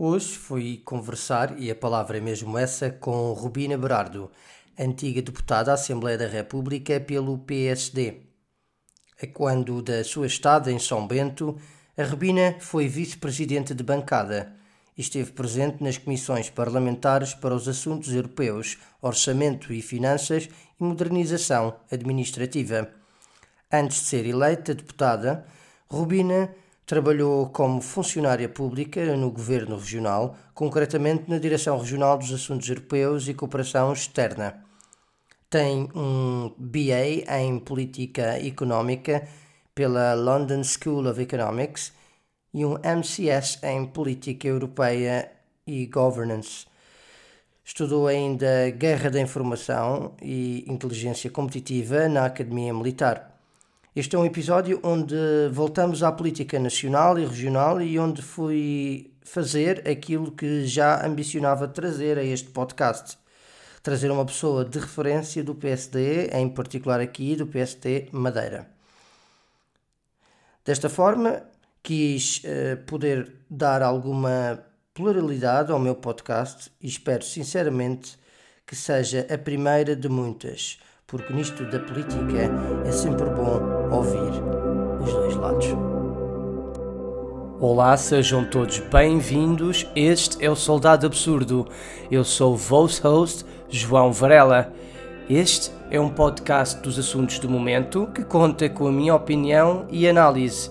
Hoje fui conversar, e a palavra é mesmo essa, com Rubina Berardo, antiga deputada à Assembleia da República pelo PSD. Quando da sua estada em São Bento, a Rubina foi vice-presidente de bancada e esteve presente nas comissões parlamentares para os assuntos europeus, orçamento e finanças e modernização administrativa. Antes de ser eleita deputada, Rubina Trabalhou como funcionária pública no governo regional, concretamente na Direção Regional dos Assuntos Europeus e Cooperação Externa. Tem um BA em Política Económica pela London School of Economics e um MCS em Política Europeia e Governance. Estudou ainda Guerra da Informação e Inteligência Competitiva na Academia Militar. Este é um episódio onde voltamos à política nacional e regional e onde fui fazer aquilo que já ambicionava trazer a este podcast. Trazer uma pessoa de referência do PSD, em particular aqui do PSD Madeira. Desta forma, quis uh, poder dar alguma pluralidade ao meu podcast e espero sinceramente que seja a primeira de muitas porque nisto da política é sempre bom ouvir os dois lados. Olá, sejam todos bem-vindos. Este é o Soldado Absurdo. Eu sou o voice host João Varela. Este é um podcast dos assuntos do momento que conta com a minha opinião e análise.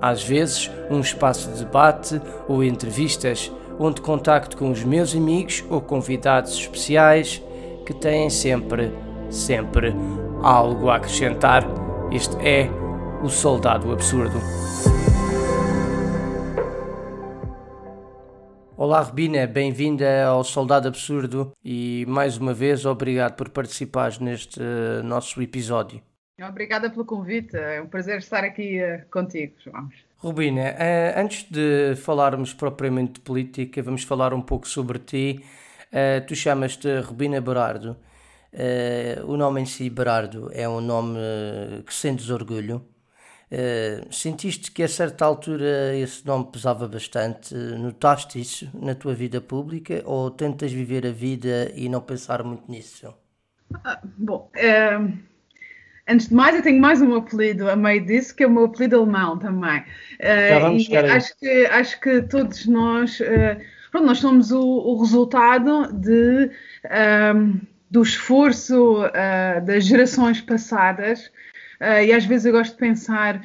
Às vezes, um espaço de debate ou entrevistas, onde contacto com os meus amigos ou convidados especiais que têm sempre sempre algo a acrescentar. Este é o Soldado Absurdo. Olá Rubina, bem-vinda ao Soldado Absurdo e mais uma vez obrigado por participares neste uh, nosso episódio. Obrigada pelo convite, é um prazer estar aqui uh, contigo, João. Rubina, uh, antes de falarmos propriamente de política, vamos falar um pouco sobre ti. tu chamas-te Rubina Berardo. Uh, o nome em si, Berardo, é um nome que sentes orgulho. Uh, sentiste que a certa altura esse nome pesava bastante? Notaste isso na tua vida pública ou tentas viver a vida e não pensar muito nisso? Ah, bom, é, antes de mais, eu tenho mais um apelido a meio disso, que é o meu apelido alemão também. Uh, Já vamos e acho que, acho que todos nós, pronto, nós somos o, o resultado de do esforço uh, das gerações passadas, uh, e às vezes eu gosto de pensar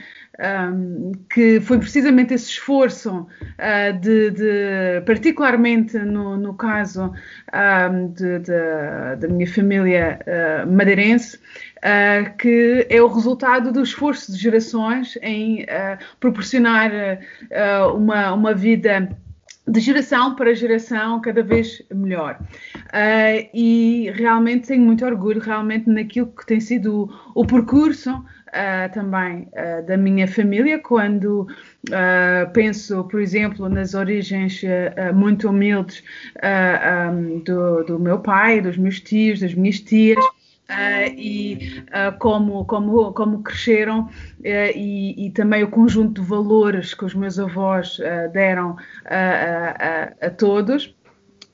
um, que foi precisamente esse esforço uh, de, de, particularmente no, no caso um, de, de, da minha família madeirense, Uh, que é o resultado do esforço de gerações em uh, proporcionar uh, uma, uma vida de geração para geração cada vez melhor. Uh, e realmente tenho muito orgulho realmente naquilo que tem sido o, o percurso uh, também uh, da minha família, quando penso, por exemplo, nas origens muito humildes um, do, do meu pai, dos meus tios, das minhas tias. Uh, e uh, como, como, como cresceram uh, e, e, também o conjunto de valores que os meus avós deram a, a, todos.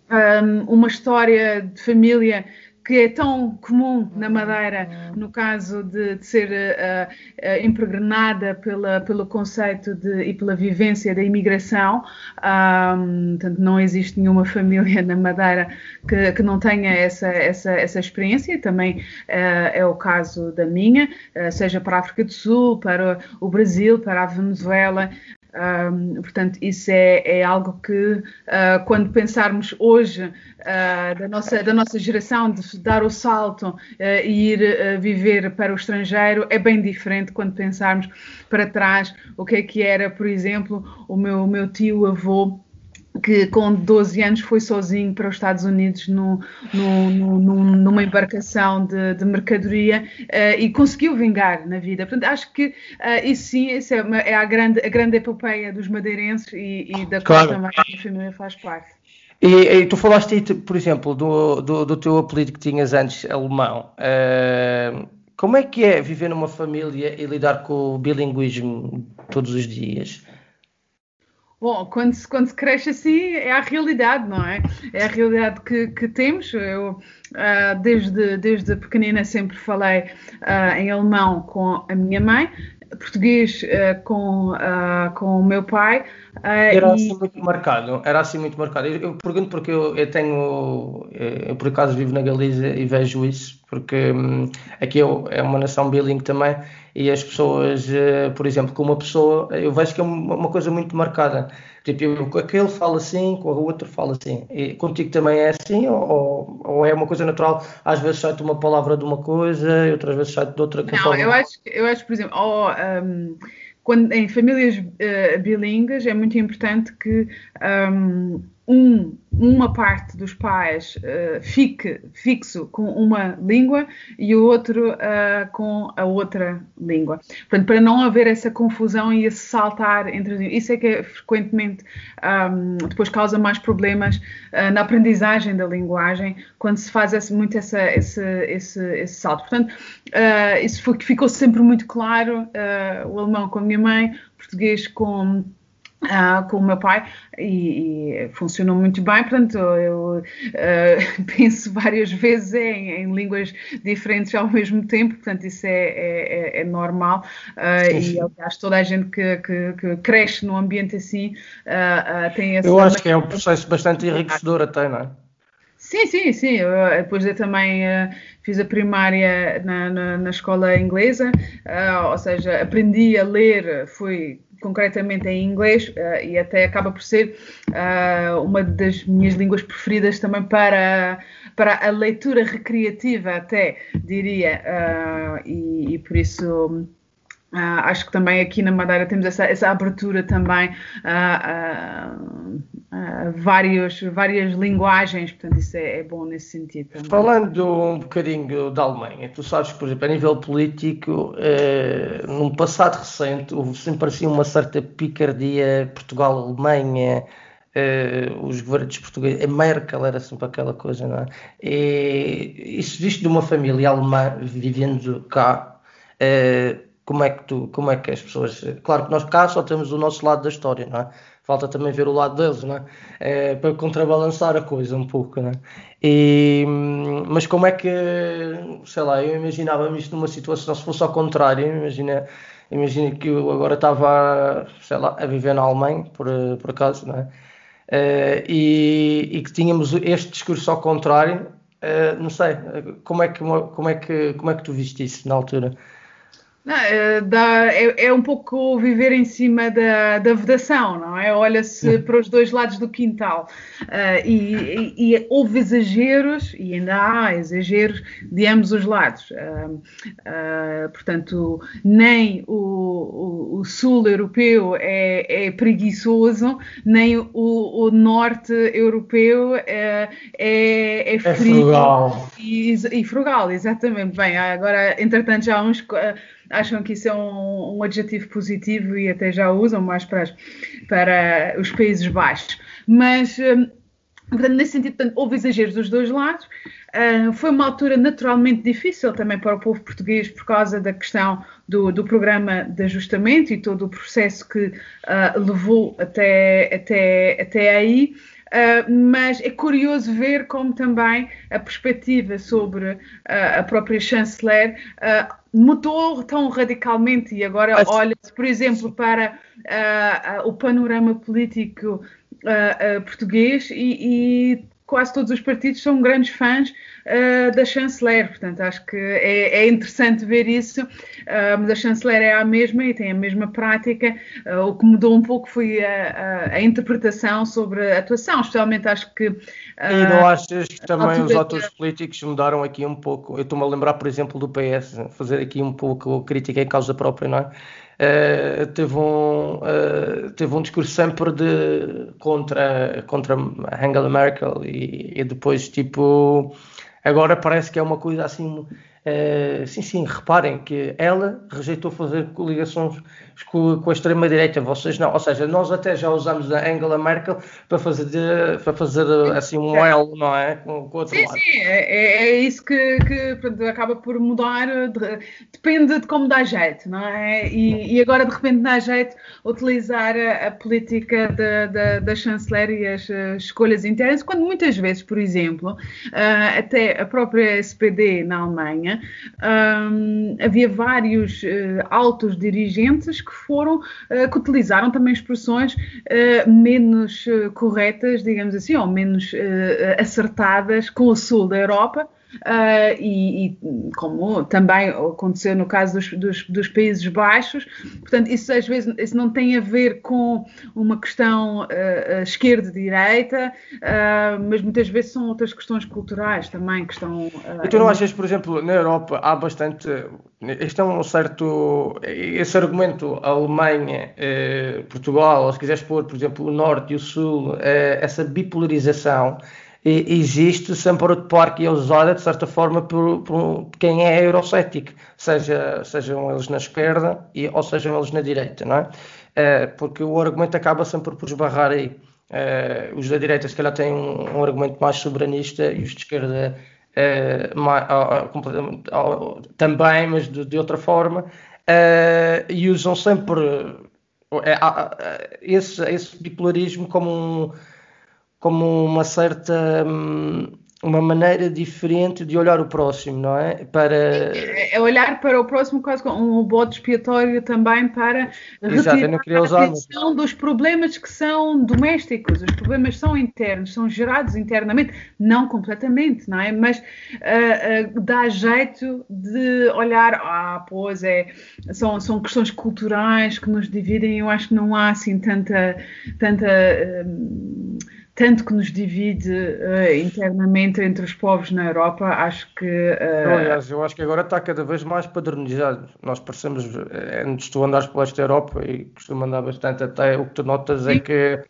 Um, uma história de família que é tão comum na Madeira, no caso de, de ser uh, uh, impregnada pela, pelo conceito de, e pela vivência da imigração. Um, portanto, não existe nenhuma família na Madeira que, que não tenha essa, essa, essa experiência, também uh, é o caso da minha, seja para a África do Sul, para o Brasil, para a Venezuela, um, portanto, isso é, é algo que, uh, quando pensarmos hoje uh, da, nossa, da nossa geração de dar o salto uh, e ir viver para o estrangeiro, é bem diferente quando pensarmos para trás o que é que era, por exemplo, o meu, o meu tio-avô que com 12 anos foi sozinho para os Estados Unidos no, no, no, numa embarcação de, de mercadoria uh, e conseguiu vingar na vida. Portanto, acho que uh, isso sim isso é, uma, é, a, grande, a grande epopeia dos madeirenses e, e da claro. qual também a família faz parte. E, e, tu falaste, por exemplo, do, do, do, teu apelido que tinhas antes, alemão. Uh, como é que é viver numa família e lidar com o bilinguismo todos os dias? Bom, quando se, quando se cresce assim, é a realidade, não é? É a realidade que, que temos. Eu, uh, desde, desde pequenina, sempre falei uh, em alemão com a minha mãe, português uh, com, com o meu pai. era e... assim muito marcado, era assim muito marcado. Eu, eu pergunto porque eu, eu, tenho, eu por acaso vivo na Galiza e vejo isso, porque um, aqui é uma nação bilingue também e as pessoas, uh, por exemplo, com uma pessoa, eu vejo que é uma, uma coisa muito marcada. Tipo, eu, com aquele fala assim, com o outro fala assim. E contigo também é assim ou, ou é uma coisa natural? Às vezes sai-te uma palavra de uma coisa e outras vezes sai-te de outra. Não, eu acho, eu acho, por exemplo, oh, um, quando, em famílias uh, bilíngues é muito importante que um, um, uma parte dos pais uh, fique fixo com uma língua e o outro uh, com a outra língua. Portanto, para não haver essa confusão e esse saltar entre Isso é que é, frequentemente um, depois causa mais problemas uh, na aprendizagem da linguagem quando se faz esse, muito essa, esse, esse, esse salto. Portanto, isso foi, ficou sempre muito claro, o alemão com a minha mãe, o português com Uh, com o meu pai e, e, funcionou muito bem, portanto eu uh, penso várias vezes em, em, línguas diferentes ao mesmo tempo, portanto isso é, é, é, é normal. Uh, e aliás toda a gente que, que, que cresce num ambiente assim tem esse... Eu acho que é um processo bastante enriquecedor até, não é? Sim, sim, sim. Eu, depois eu também uh, fiz a primária na, na, na escola inglesa, uh, ou seja, aprendi a ler, fui concretamente em inglês, uh, e até acaba por ser uh, uma das minhas línguas preferidas também para, para a leitura recreativa, até diria, uh, e, e, por isso. Acho que também aqui na Madeira temos essa, essa abertura também a, vários, várias linguagens, portanto isso é, é, bom nesse sentido também. Falando um bocadinho da Alemanha, tu sabes por exemplo, a nível político, eh, num passado recente, houve sempre assim uma certa picardia Portugal-Alemanha, eh, os governos portugueses, a Merkel era sempre aquela coisa, não é? E isso visto de uma família alemã vivendo cá, eh, como é que tu, como é que as pessoas, claro que nós cá só temos o nosso lado da história, não é? falta também ver o lado deles, né? É, para contrabalançar a coisa um pouco, né? E, mas como é que, sei lá, eu imaginava-me isto numa situação, se fosse ao contrário, imagina, imagina que eu agora estava, sei lá, a viver na Alemanha, por, por acaso, né? Uh, e, e, que tínhamos este discurso ao contrário, uh, não sei, como é, que, como, é que, como é que tu viste isso na altura? Não, é, dá, é, é, um pouco viver em cima da, da vedação, não é? Olha-se para os dois lados do quintal uh, e, e, e, houve exageros, e ainda há exageros de ambos os lados. Uh, uh, portanto, nem o, o, o, sul europeu é, é preguiçoso, nem o, o norte europeu é, é, é frio. Frugal. E, e, frugal, exatamente. Bem, agora, entretanto, já há uns acham que isso é um, um adjetivo positivo e até já usam mais para, para os Países Baixos. Mas, hum, portanto, nesse sentido, portanto, houve exageros dos dois lados. Uh, foi uma altura naturalmente difícil também para o povo português por causa da questão do, do programa de ajustamento e todo o processo que uh, levou até, até, até aí. Uh, mas é curioso ver como também a perspectiva sobre uh, a própria chanceler uh, mudou tão radicalmente e agora olha-se, por exemplo, para o panorama político português e, e quase todos os partidos são grandes fãs uh, da chanceler, portanto acho que é, é interessante ver isso, uh, mas a chanceler é a mesma e tem a mesma prática, uh, o que mudou um pouco foi a, a, a, interpretação sobre a atuação, especialmente acho que... e não achas que também os atores políticos mudaram aqui um pouco? Eu estou-me a lembrar, por exemplo, do PS, fazer aqui um pouco crítica em causa própria, não é? Uh, teve, um, uh, teve um discurso sempre de, contra, contra Angela Merkel e, e, depois tipo agora parece que é uma coisa assim uh, sim, sim, reparem que ela rejeitou fazer coligações com, com a extrema-direita, vocês não. Ou seja, nós até já usamos a Angela Merkel para fazer, de, para fazer assim um elo, não é? Com, com outro sim, lado. Sim, é, é isso que, que acaba por mudar, de, depende de como dá jeito, não é? E, e, agora de repente dá jeito utilizar a, a política da, da, da chanceler e as escolhas internas, quando muitas vezes, por exemplo, uh, até a própria SPD na Alemanha, um, havia vários uh, altos dirigentes que foram, uh, que utilizaram também expressões uh, menos uh, corretas, digamos assim, ou menos acertadas com o sul da Europa. Uh, e, e, como também aconteceu no caso dos, dos, dos, Países Baixos, portanto, isso às vezes isso não tem a ver com uma questão uh, esquerda-direita, uh, mas muitas vezes são outras questões culturais também que estão. e tu não achas, por exemplo, na Europa há bastante. Este é um certo. Esse argumento, Alemanha, Portugal, ou se quiseres pôr, por exemplo, o Norte e o Sul, essa bipolarização existe sempre de parque é usada de certa forma por, por, quem é eurocético, seja, sejam eles na esquerda e, ou sejam eles na direita, não é? é porque o argumento acaba sempre por esbarrar aí. É, os da direita, se calhar, têm um, um argumento mais soberanista e os de esquerda é, mais, também, mas de, de outra forma, e usam sempre esse, esse bipolarismo como um como uma certa hum, uma maneira diferente de olhar o próximo, não é? Para é, é olhar para o próximo quase como um bode expiatório também para Exato, retirar a atenção dos problemas que são domésticos, os problemas são internos, são gerados internamente, não completamente, não é? Mas uh, uh, dá jeito de olhar, ah, pois é, são, são questões culturais que nos dividem, eu acho que não há assim tanta tanta uh, tanto que nos divide uh, internamente entre os povos na Europa, acho que. Uh... Aliás, eu acho que agora está cada vez mais padronizado. Nós parecemos, é, antes tu andares pela esta Europa e costumo andar bastante, até o que tu notas é Sim. é que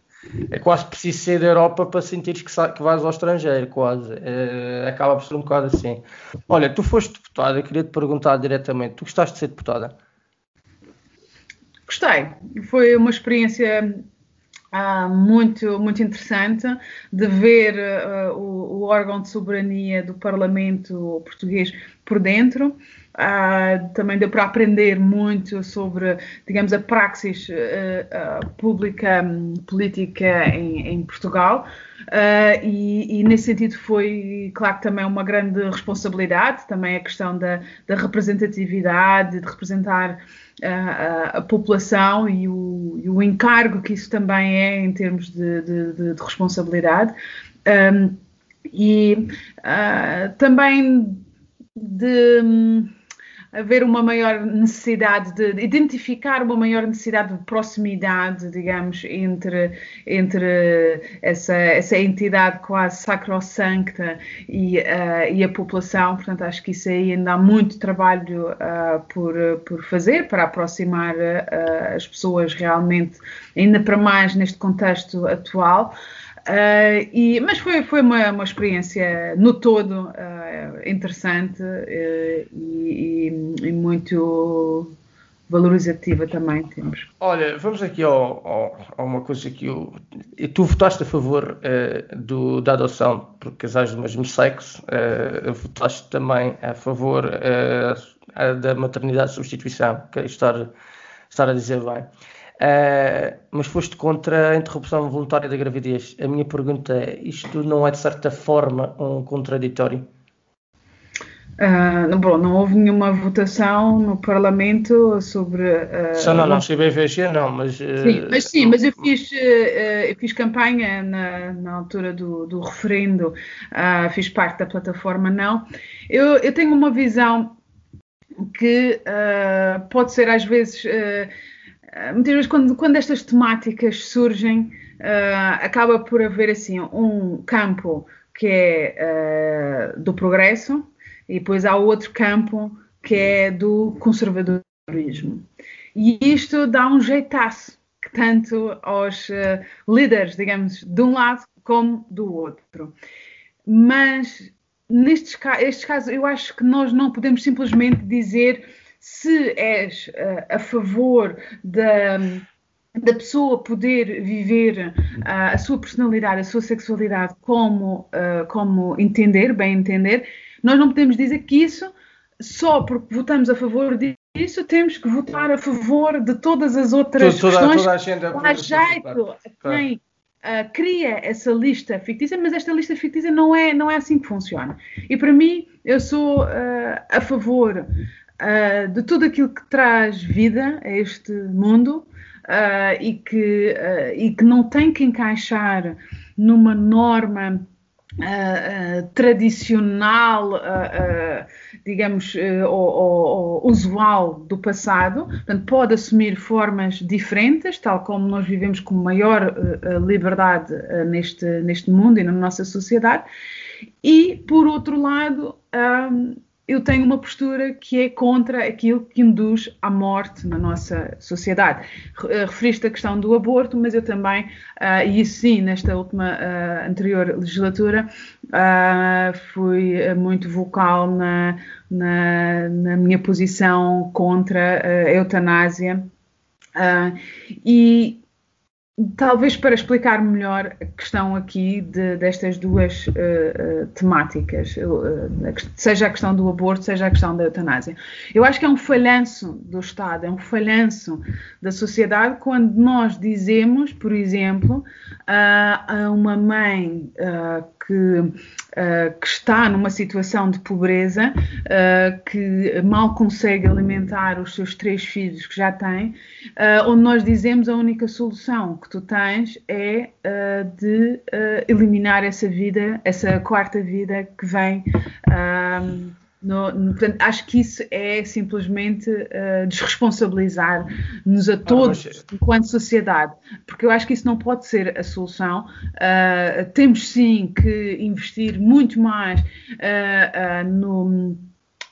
é quase preciso ser da Europa para sentires que, que vais ao estrangeiro, quase. É, acaba por ser um bocado assim. Olha, tu foste deputada, eu queria te perguntar diretamente: tu gostaste de ser deputada? Gostei. Foi uma experiência ah, muito, muito interessante de ver uh, o, o, órgão de soberania do Parlamento português por dentro. Uh, também deu para aprender muito sobre, digamos, a praxis uh, pública um, política em, em Portugal. E, e, nesse sentido foi, claro, também uma grande responsabilidade, também a questão da, da representatividade, de representar a, a, população e o, e o, encargo que isso também é em termos de, de, de, de responsabilidade. Um, e uh, também de haver uma maior necessidade de identificar uma maior necessidade de proximidade, digamos, entre, entre essa, essa entidade quase sacrosancta e, uh, e a população. Portanto, acho que isso aí ainda há muito trabalho uh, por, por fazer para aproximar uh, as pessoas realmente, ainda para mais neste contexto atual. Uh, e, mas foi, foi uma, uma experiência no todo uh, interessante uh, e, e, muito valorizativa também temos. Olha, vamos aqui a uma coisa que eu, tu votaste a favor do, da adoção por casais do mesmo sexo, votaste também a favor da maternidade de substituição, quero estar, estar a dizer bem. Uh, mas foste contra a interrupção voluntária da gravidez. A minha pergunta é: isto não é de certa forma um contraditório? Uh, bom, não houve nenhuma votação no Parlamento sobre. Uh, Só não, não, CBVG não, mas. Sim, mas sim, mas eu fiz, eu fiz campanha na, na altura do, do referendo, fiz parte da plataforma Não. Eu, eu tenho uma visão que pode ser às vezes muitas vezes quando, quando estas temáticas surgem, uh, acaba por haver assim um campo que é uh, do progresso e depois há outro campo que é do conservadorismo. E isto dá um jeitaço tanto aos líderes, digamos, de um lado como do outro. Mas nestes estes casos, eu acho que nós não podemos simplesmente dizer se és uh, a favor da, da pessoa poder viver uh, a sua personalidade, a sua sexualidade como, uh, como entender, bem entender, nós não podemos dizer que isso, só porque votamos a favor disso, temos que votar a favor de todas as outras toda, questões toda a agenda dá jeito a quem uh, cria essa lista fictícia, mas esta lista fictícia não é, não é assim que funciona. E para mim, eu sou a favor uh, de tudo aquilo que traz vida a este mundo uh, e, que, uh, e que não tem que encaixar numa norma tradicional, digamos, ou, ou, ou, usual do passado, portanto, pode assumir formas diferentes, tal como nós vivemos com maior liberdade neste, neste mundo e na nossa sociedade, e, por outro lado, eu tenho uma postura que é contra aquilo que induz à morte na nossa sociedade. Eh, referiste a questão do aborto, mas eu também, uh, e sim, nesta última uh, anterior legislatura, uh, fui muito vocal na, na, na minha posição contra a eutanásia. e talvez para explicar melhor a questão aqui de, destas duas uh, uh, temáticas, uh, seja a questão do aborto, seja a questão da eutanásia. Eu acho que é um falhanço do Estado, é um falhanço da sociedade quando nós dizemos, por exemplo, a uma mãe que uh, que está numa situação de pobreza, uh, que mal consegue alimentar os seus três filhos que já tem, uh, onde nós dizemos a única solução que tu tens é de eliminar essa vida, essa quarta vida que vem. No, no, portanto, acho que isso é simplesmente uh, desresponsabilizar-nos a todos ah, mas... enquanto sociedade, porque eu acho que isso não pode ser a solução. Uh, temos sim que investir muito mais uh, no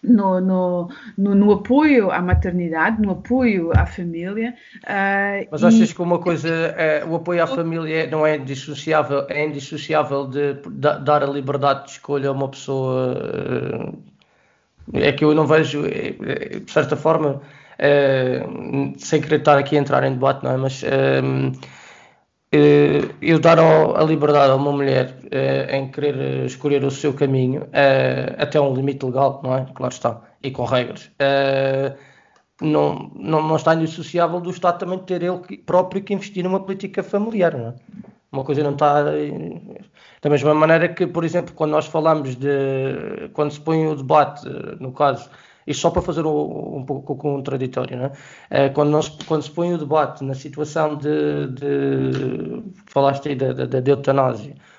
no, no, no, no, apoio à maternidade, no apoio à família. Uh, Mas achas e... que uma coisa, é, o apoio à família não é indissociável, é indissociável de, de dar a liberdade de escolha a uma pessoa uh, é que eu não vejo, é, é, de certa forma, é, sem querer estar aqui a entrar em debate, não é? Mas eu dar a liberdade a uma mulher em querer escolher o seu caminho até um limite legal, não é? Claro está, e com regras. Não, não, não está indissociável do Estado também ter ele próprio que investir numa política familiar, não é? Uma coisa não está. Da mesma maneira que, por exemplo, quando nós falamos de. Quando se põe o debate, no caso, isto só para fazer um, pouco contraditório, não é? Quando, nós, quando se põe o debate na situação de. de falaste aí da, da, da eutanásia eh,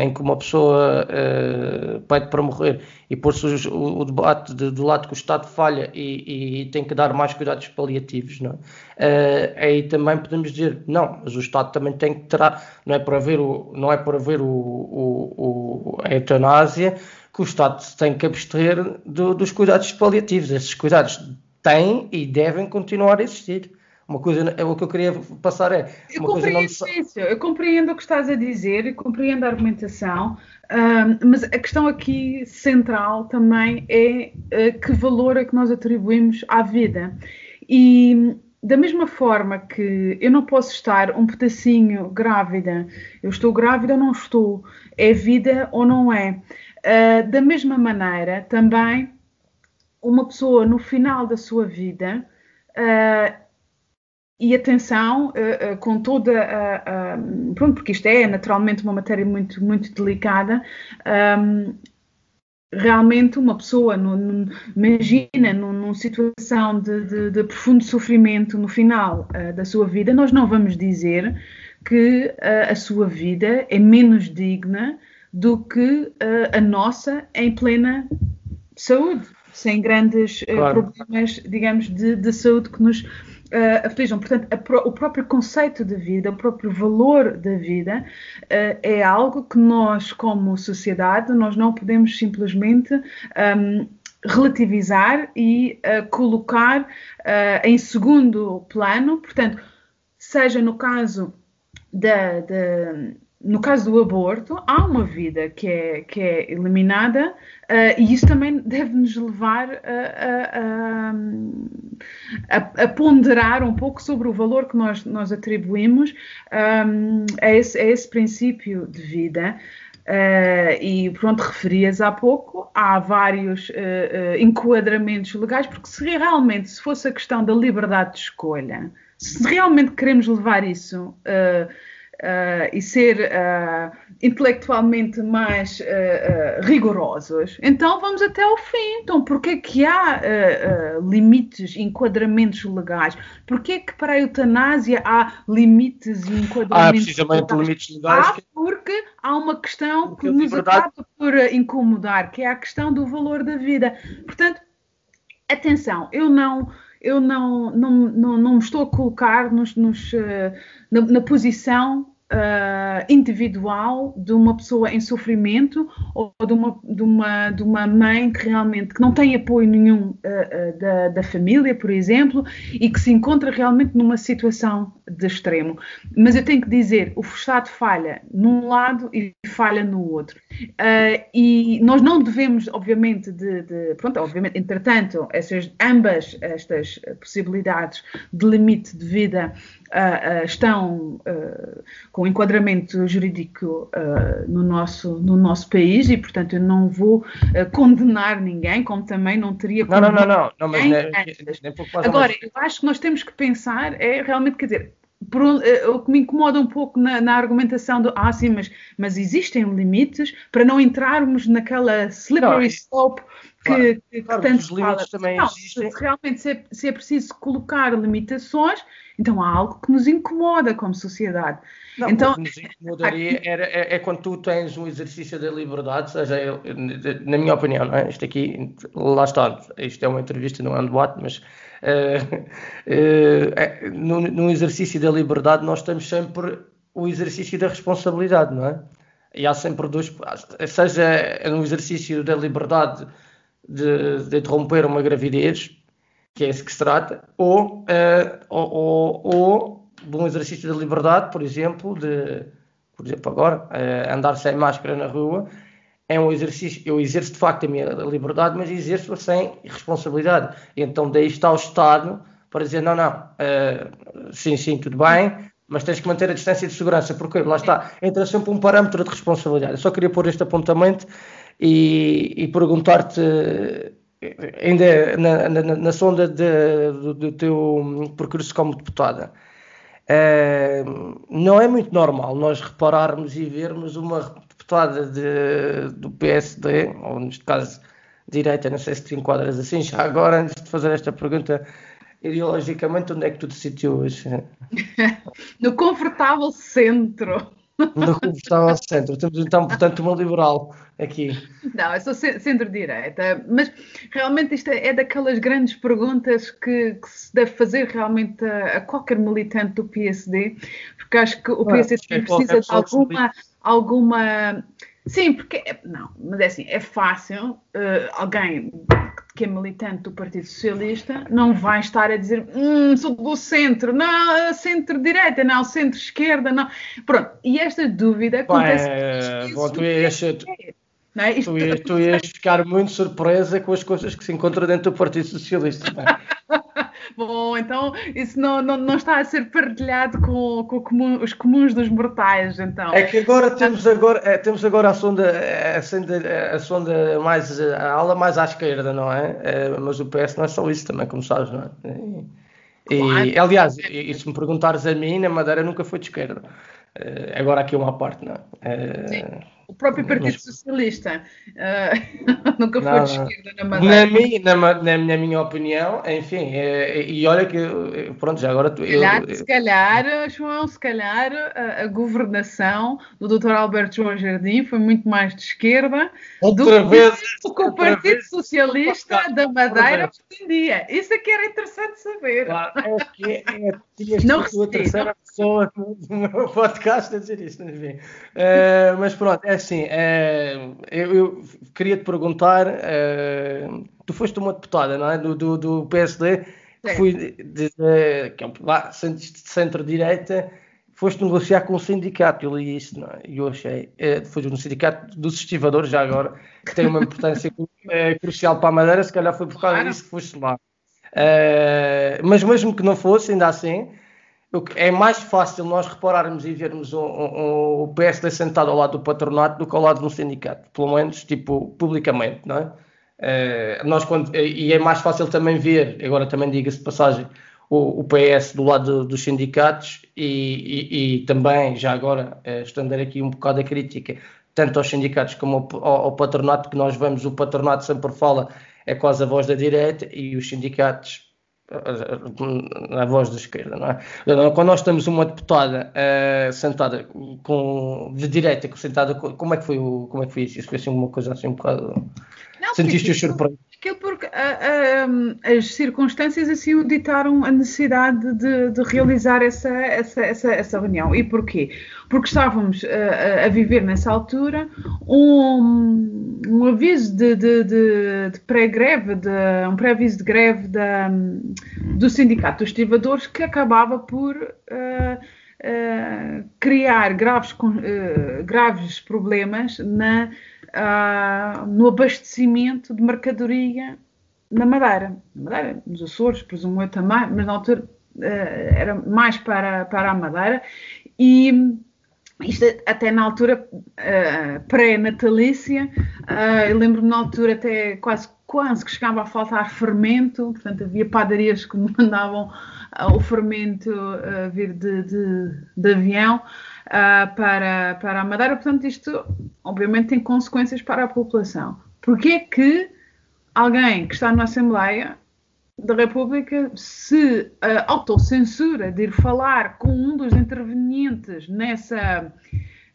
em que uma pessoa uh, pede para morrer e pôr-se o, o, debate de, do lado que o Estado falha e, e, tem que dar mais cuidados paliativos, não é? Uh, aí também podemos dizer, não, mas o Estado também tem que ter, não é para haver, o, não é para haver o, o, a eutanásia que o Estado tem que abster do, dos cuidados paliativos. Esses cuidados têm e devem continuar a existir. Uma coisa, é o que eu queria passar é. Eu compreendo não... isso, eu compreendo o que estás a dizer, compreendo a argumentação, um, mas a questão aqui central também é uh, que valor é que nós atribuímos à vida. E da mesma forma que eu não posso estar um pedacinho grávida, eu estou grávida ou não estou, é vida ou não é. Uh, da mesma maneira, também, uma pessoa no final da sua vida. Uh, e atenção uh, uh, com toda a, pronto, porque isto é naturalmente uma matéria muito, muito delicada. Um, realmente uma pessoa, no, no, imagina numa situação de, de, de, profundo sofrimento no final uh, da sua vida, nós não vamos dizer que a sua vida é menos digna do que a nossa em plena saúde, sem grandes claro. problemas, digamos, de, de saúde que nos uh, aflijam. Portanto, o próprio conceito de vida, o próprio valor da vida uh, é algo que nós, como sociedade, nós não podemos simplesmente um, relativizar e uh, colocar em segundo plano. Portanto, seja no caso da, da no caso do aborto, há uma vida que é, que é eliminada uh, e isso também deve nos levar a, a, a, a, ponderar um pouco sobre o valor que nós, nós atribuímos um, a, esse, a, esse, princípio de vida. Uh, e pronto, referias há pouco, há vários uh, uh, enquadramentos legais, porque se realmente se fosse a questão da liberdade de escolha, se realmente queremos levar isso uh, e ser uh, intelectualmente mais uh, rigorosos, então vamos até ao fim. Então, porquê que há limites, enquadramentos legais? Porquê que para a eutanásia há limites e enquadramentos há precisamente legais? limites legais. Há porque há uma questão que nos acaba por incomodar, que é a questão do valor da vida. Portanto, atenção, eu não eu não, não, não, não me estou a colocar nos, nos, uh, na, na, posição uh, individual de uma pessoa em sofrimento ou de uma, de uma, de uma mãe que realmente que não tem apoio nenhum uh, uh, da, da família, por exemplo, e que se encontra realmente numa situação de extremo. Mas eu tenho que dizer, o Estado falha num lado e falha no outro. e nós não devemos, obviamente, de, de, pronto, obviamente, entretanto, essas ambas estas possibilidades de limite de vida uh, estão uh, com enquadramento jurídico no, nosso, no nosso país e, portanto, eu não vou condenar ninguém, como também não teria não, não, não, não, não, mas nem, nem, Agora, eu acho que nós temos que pensar, é realmente, quer dizer, por, o que me incomoda um pouco na, na, argumentação do ah, sim, mas, mas existem limites para não entrarmos naquela slippery não, slope que, claro, que, claro, tanto os limites fala. também não, existem. Se realmente se é, se é preciso colocar limitações, então há algo que nos incomoda como sociedade. Não, então, o que nos incomodaria era, é, é, quando tu tens um exercício da liberdade, seja, eu, na minha opinião, não é? isto aqui, lá está, isto é uma entrevista, não é um debate, mas uh, uh, no, no exercício da liberdade nós temos sempre o exercício da responsabilidade, não é? E há sempre dois, seja no exercício da liberdade de, de interromper uma gravidez, que é esse que se trata, ou, uh, ou, ou, ou de um exercício de liberdade, por exemplo, de, por exemplo, agora, uh, andar sem máscara na rua, é um exercício, eu exerço de facto a minha liberdade, mas exerço-a sem responsabilidade. Então daí está o Estado para dizer, não, não, uh, sim, sim, tudo bem, mas tens que manter a distância de segurança, porque lá está, entra sempre um parâmetro de responsabilidade. Eu só queria pôr este apontamento e, e perguntar-te ainda na, na, na sonda de, do, do, teu percurso como deputada, uh, não é muito normal nós repararmos e vermos uma deputada de, do PSD, ou neste caso direita, não sei se te enquadras assim, já agora, antes de fazer esta pergunta, ideologicamente, onde é que tu te situas? no confortável centro no confortável centro. Temos então, portanto, uma liberal aqui. Não, eu sou centro-direita, mas realmente isto é, daquelas grandes perguntas que, que se deve fazer realmente a, a, qualquer militante do PSD, porque acho que o PSD precisa de alguma, alguma. Sim, porque. Não, mas é assim, é fácil uh, alguém que é militante do Partido Socialista, não vai estar a dizer hum, sou do centro, não, centro-direita, não, centro-esquerda, não. Pronto, e esta dúvida acontece. É, bom, tu ias, tu, é? Isto... tu, ias, tu ias ficar muito surpresa com as coisas que se encontram dentro do Partido Socialista. Bom, então isso não, não, não está a ser partilhado com, com comum, os comuns dos mortais, então. É que agora temos agora, é, temos agora a sonda, a sonda, a sonda mais, a ala mais à esquerda, não é? é? Mas o PS não é só isso também, como sabes, não é? E, claro. e aliás, e, e, se me perguntares a mim, na Madeira nunca foi de esquerda. Uh, agora aqui uma parte, não é? Sim o próprio Partido. Socialista uh, nunca foi não, de esquerda na Madeira. Na minha, na, na, na minha opinião, enfim, é, e olha que, pronto, já agora... Se calhar, eu, se calhar João, se calhar a, a, governação do Dr. Alberto João Jardim foi muito mais de esquerda outra do, vez, do que o Partido vez, Socialista da Madeira pretendia. Isso é que era interessante saber. Claro, é que é, tinhas não recebi, a terceira pessoa no, meu podcast a dizer isto, enfim. Uh, mas pronto, é assim, uh, eu, eu, queria te perguntar, uh, tu foste uma deputada, não é? Do, do, do PSD, que fui de, de, é um centro-direita, foste negociar com o sindicato, eu li isso, não é? e eu achei, é, foi no sindicato dos estivadores, já agora, que tem uma importância é, crucial para a Madeira, se calhar foi por causa disso que foste lá. É, mas mesmo que não fosse, ainda assim, é mais fácil nós repararmos e vermos o, o, o PSD sentado ao lado do patronato do que ao lado de um sindicato, pelo menos, tipo, publicamente, não é? é nós quando, e é mais fácil também ver, agora também diga-se de passagem, o, o PS do lado dos sindicatos e, e, e, também, já agora, eh, estender aqui um bocado a crítica, tanto aos sindicatos como ao, ao, ao, patronato, que nós vemos, o patronato sempre fala, é quase a voz da direita e os sindicatos a, voz da esquerda, não é? Quando nós temos uma deputada uh, sentada com, de direita, sentada, como é que foi, o, como é que foi isso? Isso foi assim uma coisa assim um bocado... Não, Sentiste-o surpreso? Aquilo porque as circunstâncias assim o ditaram a necessidade de, de realizar essa, essa, essa, essa, reunião. E porquê? Porque estávamos a viver nessa altura um, um aviso de, de, de, de pré-greve, um pré-aviso de greve da, do Sindicato dos Estivadores que acabava por uh, uh, criar graves, uh, graves problemas na no abastecimento de mercadoria na Madeira. Na Madeira, nos Açores, presumo eu também, mas na altura uh, era mais para, para a Madeira. E isto até na altura uh, pré-natalícia, uh, eu lembro-me na altura até quase, quase que chegava a faltar fermento, portanto havia padarias que mandavam o fermento vir de, de, de avião uh, para, para a Madeira. Portanto, isto obviamente tem consequências para a população. Porquê que alguém que está na Assembleia da República se uh, autocensura de ir falar com um dos intervenientes nessa,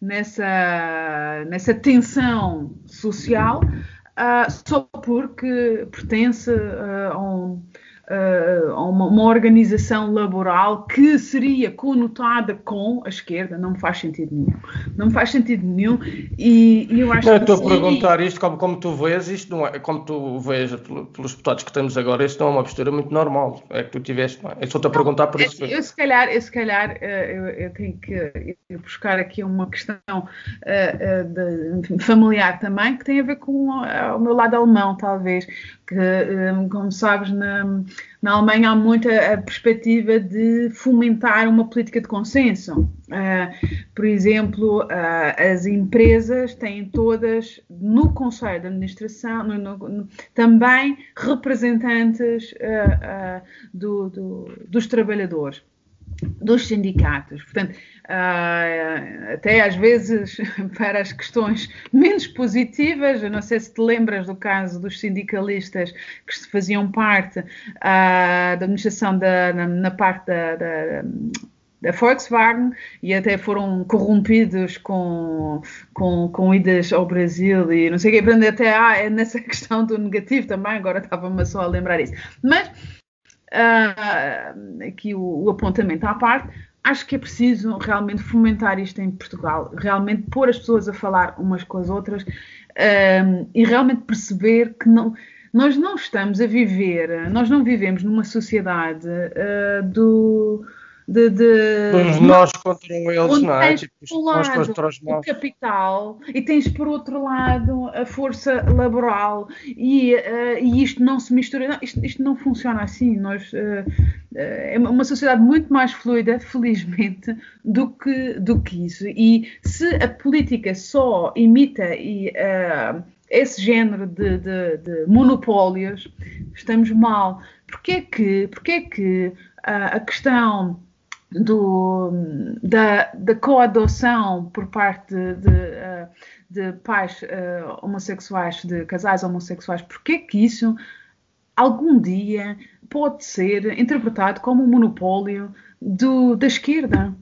nessa, nessa tensão social uh, só porque pertence uh, a um uh, uma, uma, organização laboral que seria conotada com a esquerda, não me faz sentido nenhum. Não me faz sentido nenhum e, e eu acho não, que... Estou a perguntar isto como, como tu vês, isto não é, como tu vês pelos deputados que temos agora, isto não é uma postura muito normal, é que tu tiveste, não é? Eu estou-te a perguntar por isso. Eu, eu se calhar, eu, se calhar eh, eu, eu tenho que buscar aqui uma questão uh, de, familiar também, que tem a ver com o meu lado alemão, talvez, que, como sabes, na, na Alemanha há muita a perspectiva de fomentar uma política de consenso. Uh, por exemplo, uh, as empresas têm todas no Conselho de Administração no, no, também representantes uh, do, do, dos trabalhadores dos sindicatos. Portanto, uh, até às vezes para as questões menos positivas, eu não sei se te lembras do caso dos sindicalistas que se faziam parte uh, da administração da, na, na parte da, da da Volkswagen e até foram corrompidos com, com, com idas ao Brasil e não sei o que, até ah, é nessa questão do negativo também, agora estava-me só a lembrar isso. Mas uh, aqui o, o, apontamento à parte, acho que é preciso realmente fomentar isto em Portugal, realmente pôr as pessoas a falar umas com as outras uh, e realmente perceber que não, nós não estamos a viver, nós não vivemos numa sociedade uh, do de, de nós contra eles, não é? Tipo, nós contra os o capital e tens por outro lado a força laboral e, uh, e isto não se mistura, não, isto, isto, não funciona assim. Nós, uh, é uma sociedade muito mais fluida, felizmente, do que, do que isso. E se a política só imita e, esse género de, de, de monopólios, estamos mal. Porquê que, porquê que a questão do, da, da coadoção por parte de, de, eh, de pais uh, homossexuais, de casais homossexuais, porque que isso algum dia pode ser interpretado como um monopólio do, da esquerda?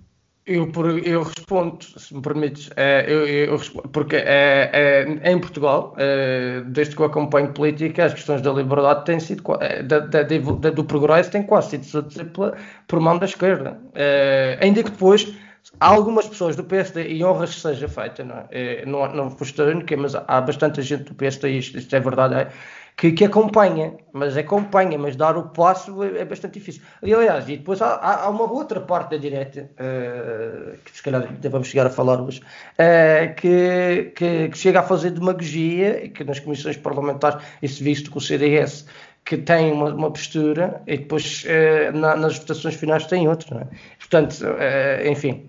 Eu, eu respondo, se me permites, é, eu, eu respondo, porque é, é, em Portugal, é, desde que eu acompanho política, as questões da liberdade têm sido, é, da, da, da, do progresso têm quase sido pela, por mão da esquerda. É, ainda que depois algumas pessoas do PSD, e honras que seja feita, não, é? não, não única, mas há bastante gente do PSD, isto, isto é verdade, que, que, acompanha, mas acompanha, mas dar o passo é, é bastante difícil. E, aliás, e depois há, há, uma outra parte da direita, uh, que se calhar vamos chegar a falar hoje, uh, que, que, que, chega a fazer demagogia, que nas comissões parlamentares, isso visto com o CDS, que tem uma, uma postura e depois uh, na, nas votações finais tem outra. É? Portanto, enfim,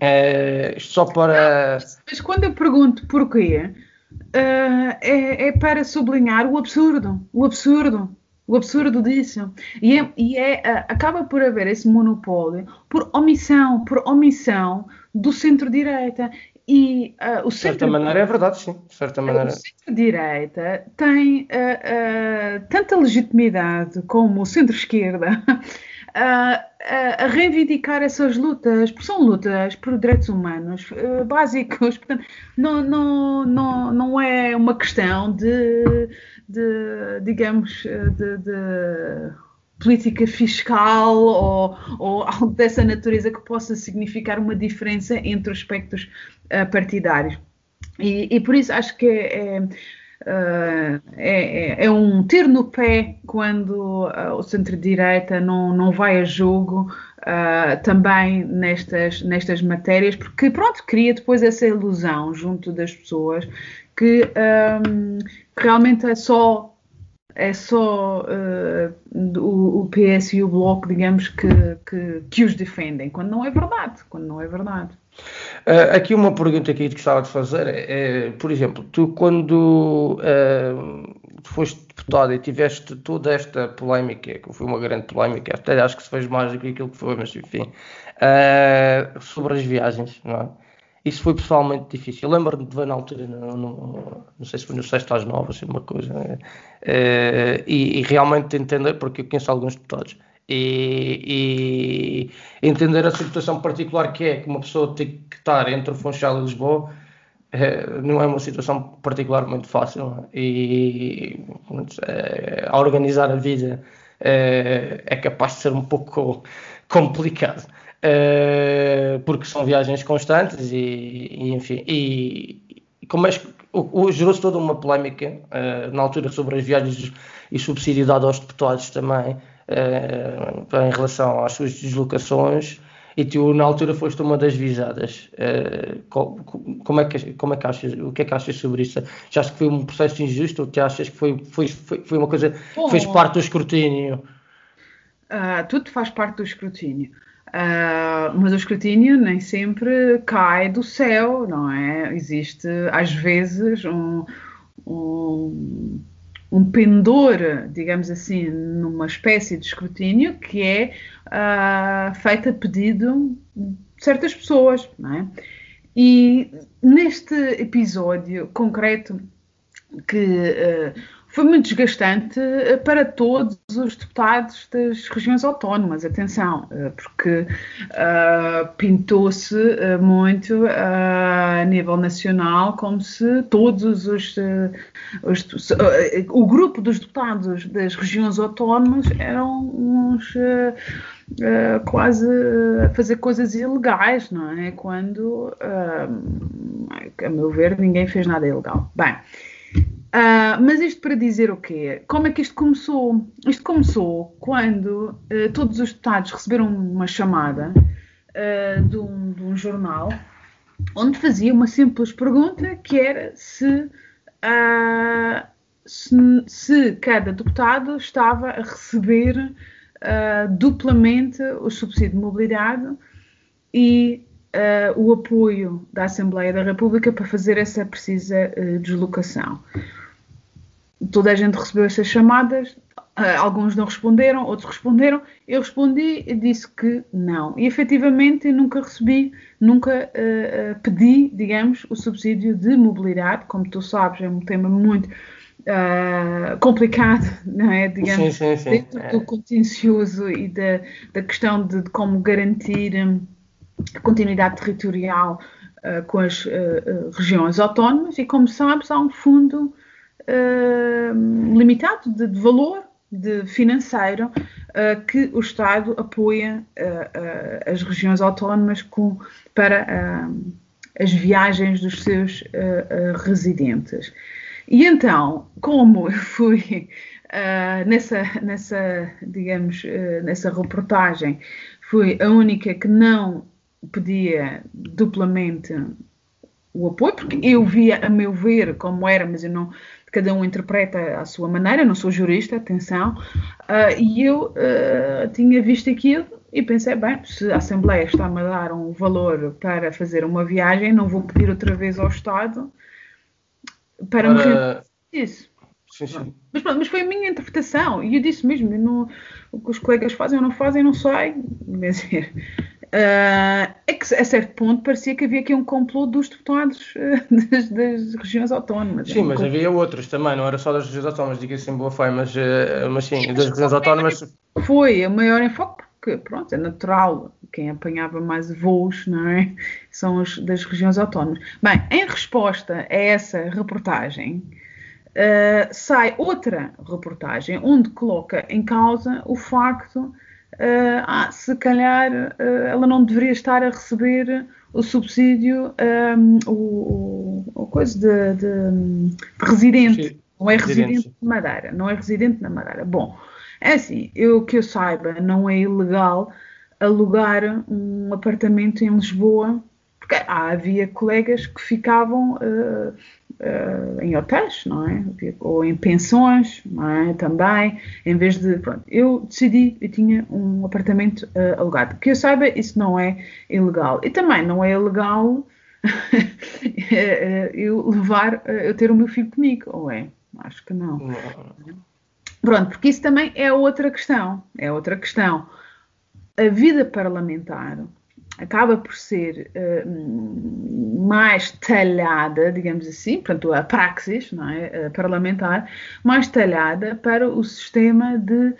só para. Mas quando eu pergunto porquê uh, é, é, para sublinhar o absurdo, o absurdo, o absurdo disso. E, é, e é, uh, acaba por haver esse monopólio por omissão, por omissão do centro-direita. E uh, o centro, de certa maneira é verdade, sim. De certa maneira. O centro-direita tem tanta legitimidade como o centro-esquerda a, a, reivindicar essas lutas, porque são lutas por direitos humanos uh, básicos. Portanto, não, não, não, não é uma questão de, de digamos, de, de política fiscal ou, ou, algo dessa natureza que possa significar uma diferença entre os aspectos uh, partidários. E, e, por isso acho que é, é Uh, é, é, um ter no pé quando uh, o centro-direita não, não vai a jogo uh, também nestas, nestas matérias, porque pronto, cria depois essa ilusão junto das pessoas que, um, que realmente é só é só o, o, PS e o Bloco, digamos, que, que, que os defendem, quando não é verdade, quando não é verdade. Uh, aqui uma pergunta que eu gostava de fazer é, por exemplo, tu quando uh, foste deputado e tiveste toda esta polémica, que foi uma grande polémica, até acho que se fez mais do que aquilo que foi, mas enfim, uh, sobre as viagens, não é? Isso foi pessoalmente difícil. Lembro-me de ver na altura, no, no, não sei se foi no sexto às nove, assim, uma coisa, e, e realmente entender, porque eu conheço alguns deputados, e, e, entender a situação particular que é que uma pessoa tem que estar entre o Funchal e Lisboa é, não é uma situação particularmente fácil é? e é, a organizar a vida é, é, capaz de ser um pouco complicado porque são viagens constantes e, e enfim e, e como é gerou-se toda uma polémica na altura sobre as viagens e subsídio dado aos deputados também uh, em relação às suas deslocações e tu na altura foste uma das visadas. Uh, como, é que, como é que achas? O que é que achas sobre isso? Já achas que foi um processo injusto ou te achas que foi, foi, foi, foi uma coisa que fez parte do escrutínio? Uh, tudo faz parte do escrutínio. Uh, mas o escrutínio nem sempre cai do céu, não é? Existe às vezes um, um um pendor, digamos assim, numa espécie de escrutínio que é uh, feito a pedido de certas pessoas, não é? E neste episódio concreto que uh, foi muito desgastante eh, para todos os deputados das regiões autónomas, atenção, eh, porque uh, pintou-se muito uh, a nível nacional como se todos os, os o grupo dos deputados das regiões autónomas eram uns quase a fazer coisas ilegais, não é? Quando, a meu ver, ninguém fez nada ilegal. Bem, Uh, mas isto para dizer o quê? Como é que isto começou? Isto começou quando uh, todos os deputados receberam uma chamada uh, de, um, de, um, jornal onde fazia uma simples pergunta que era se, se, se, cada deputado estava a receber duplamente o subsídio de mobilidade e o apoio da Assembleia da República para fazer essa precisa deslocação toda a gente recebeu essas chamadas, ah, alguns não responderam, outros responderam. Eu respondi e disse que não. E efetivamente eu nunca recebi, nunca uh, pedi, digamos, o subsídio de mobilidade. Como tu sabes, é um tema muito uh, complicado, não é? Digamos, sim, sim, sim. dentro é. do contencioso e da, da questão de, de como garantir hum, a continuidade territorial uh, com as regiões autónomas. E como sabes, há um fundo uh, limitado de, de, valor de financeiro uh, que o Estado apoia uh, as regiões autónomas com, para as viagens dos seus residentes. E então, como eu fui nessa, nessa, digamos, nessa reportagem, fui a única que não pedia duplamente o apoio, porque eu via, a meu ver, como era, mas eu não. Cada um interpreta à sua maneira, não sou jurista, atenção, uh, e eu tinha visto aquilo e pensei, bem, se a Assembleia está-me a dar um valor para fazer uma viagem, não vou pedir outra vez ao Estado para me isso. Sim, sim. Mas, mas foi a minha interpretação e eu disse mesmo, eu não, o que os colegas fazem ou não fazem, não sei. Dizer, uh, é que a certo ponto parecia que havia aqui um complô dos deputados uh, das, das, regiões autónomas. Sim, mas havia outros também, não era só das regiões autónomas, diga-se em boa fé, mas, uh, mas sim, sim das regiões autónomas. Foi o maior enfoque porque, pronto, é natural, quem apanhava mais voos, não é? São os das regiões autónomas. Bem, em resposta a essa reportagem, uh, sai outra reportagem onde coloca em causa o facto, uh, ah, se calhar uh, ela não deveria estar a receber o subsídio, um, o, o, coisa de, de, de residente. Sim. Não é residente na Madeira, não é residente na Madeira. Bom, é assim, eu que eu saiba, não é ilegal alugar um apartamento em Lisboa, porque ah, havia colegas que ficavam uh, uh, em hotéis, não é? Ou em pensões, não é? Também, em vez de. Pronto, eu decidi, eu tinha um apartamento uh, alugado. Que eu saiba, isso não é ilegal. E também não é ilegal eu levar, eu ter o meu filho comigo, ou é? Acho que não. não. Pronto, porque isso também é outra questão. É outra questão. A vida parlamentar acaba por ser uh, mais talhada, digamos assim, portanto, a praxis não é? Uh, parlamentar, mais talhada para o sistema de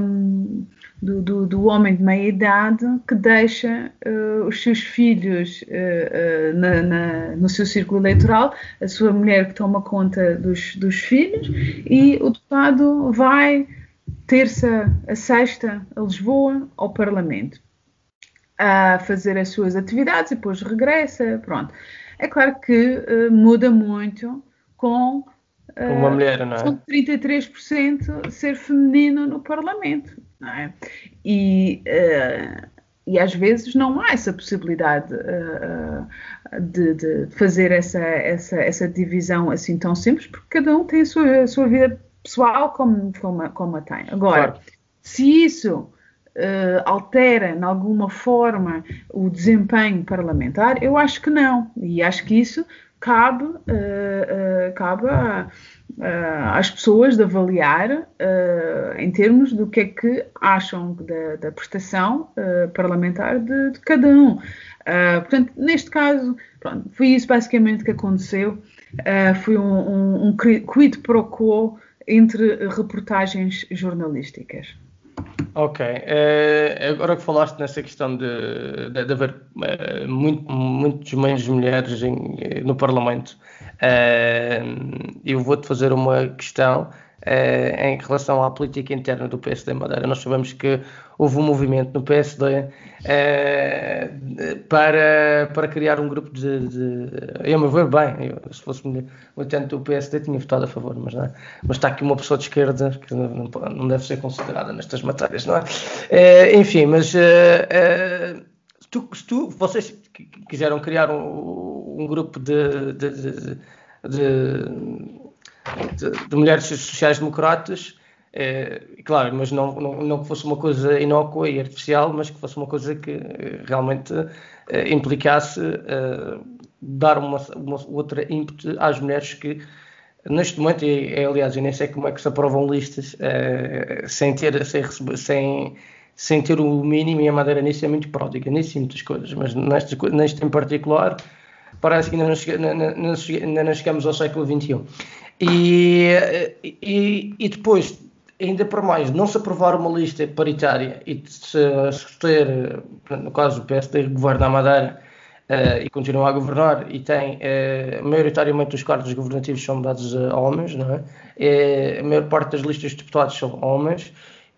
um, do, do, do, homem de meia idade que deixa uh, os seus filhos na, na, no seu círculo eleitoral, a sua mulher que toma conta dos, dos filhos e o deputado vai terça a sexta a Lisboa ao Parlamento a fazer as suas atividades e depois regressa, pronto. É claro que muda muito com uma mulher, não é? São 33% ser feminino no Parlamento não é? E, uh, e às vezes não há essa possibilidade uh, de, de, fazer essa, essa, essa divisão assim tão simples, porque cada um tem a sua, a sua vida pessoal como, como, como a tem. Agora, claro. se isso Uh, altera em alguma forma o desempenho parlamentar? Eu acho que não. E acho que isso cabe, uh, uh, cabe a, uh, às pessoas de avaliar em termos do que é que acham da, da prestação parlamentar de, de, cada um. portanto, neste caso, pronto, foi isso basicamente que aconteceu. foi um, um, um quid pro quo entre reportagens jornalísticas. Ok. Uh, agora que falaste nessa questão de, de, de haver uh, muito, muitos meios mulheres em, no Parlamento, eu vou-te fazer uma questão em relação à política interna do PSD Madeira. Nós sabemos que houve um movimento no PSD para, para criar um grupo de. de eu me ver bem, eu, se fosse militante do PSD tinha votado a favor, mas, não é? mas está aqui uma pessoa de esquerda que não, não deve ser considerada nestas matérias, não é? é enfim, mas é, tu, tu, vocês quiseram criar um, um grupo de, de, de, de mulheres sociais-democratas. É, claro, mas não, não, não que fosse uma coisa inócua e artificial, mas que fosse uma coisa que realmente eh, implicasse eh, dar uma, uma, outra ímpeto às mulheres que neste momento, e, é, aliás, eu nem sei como é que se aprovam listas eh, sem ter sem, sem, sem ter o mínimo e a Madeira nisso é muito pródiga, nisso e muitas coisas, mas neste, neste em particular parece que ainda não, ainda não chegamos ao século XXI. E, e, e depois ainda por mais, não se aprovar uma lista paritária e se, ter, no caso o PSD governa a Madeira uh, e continua a governar e tem, uh, maioritariamente os cargos governativos são dados a homens, não é? a maior parte das listas de deputados são homens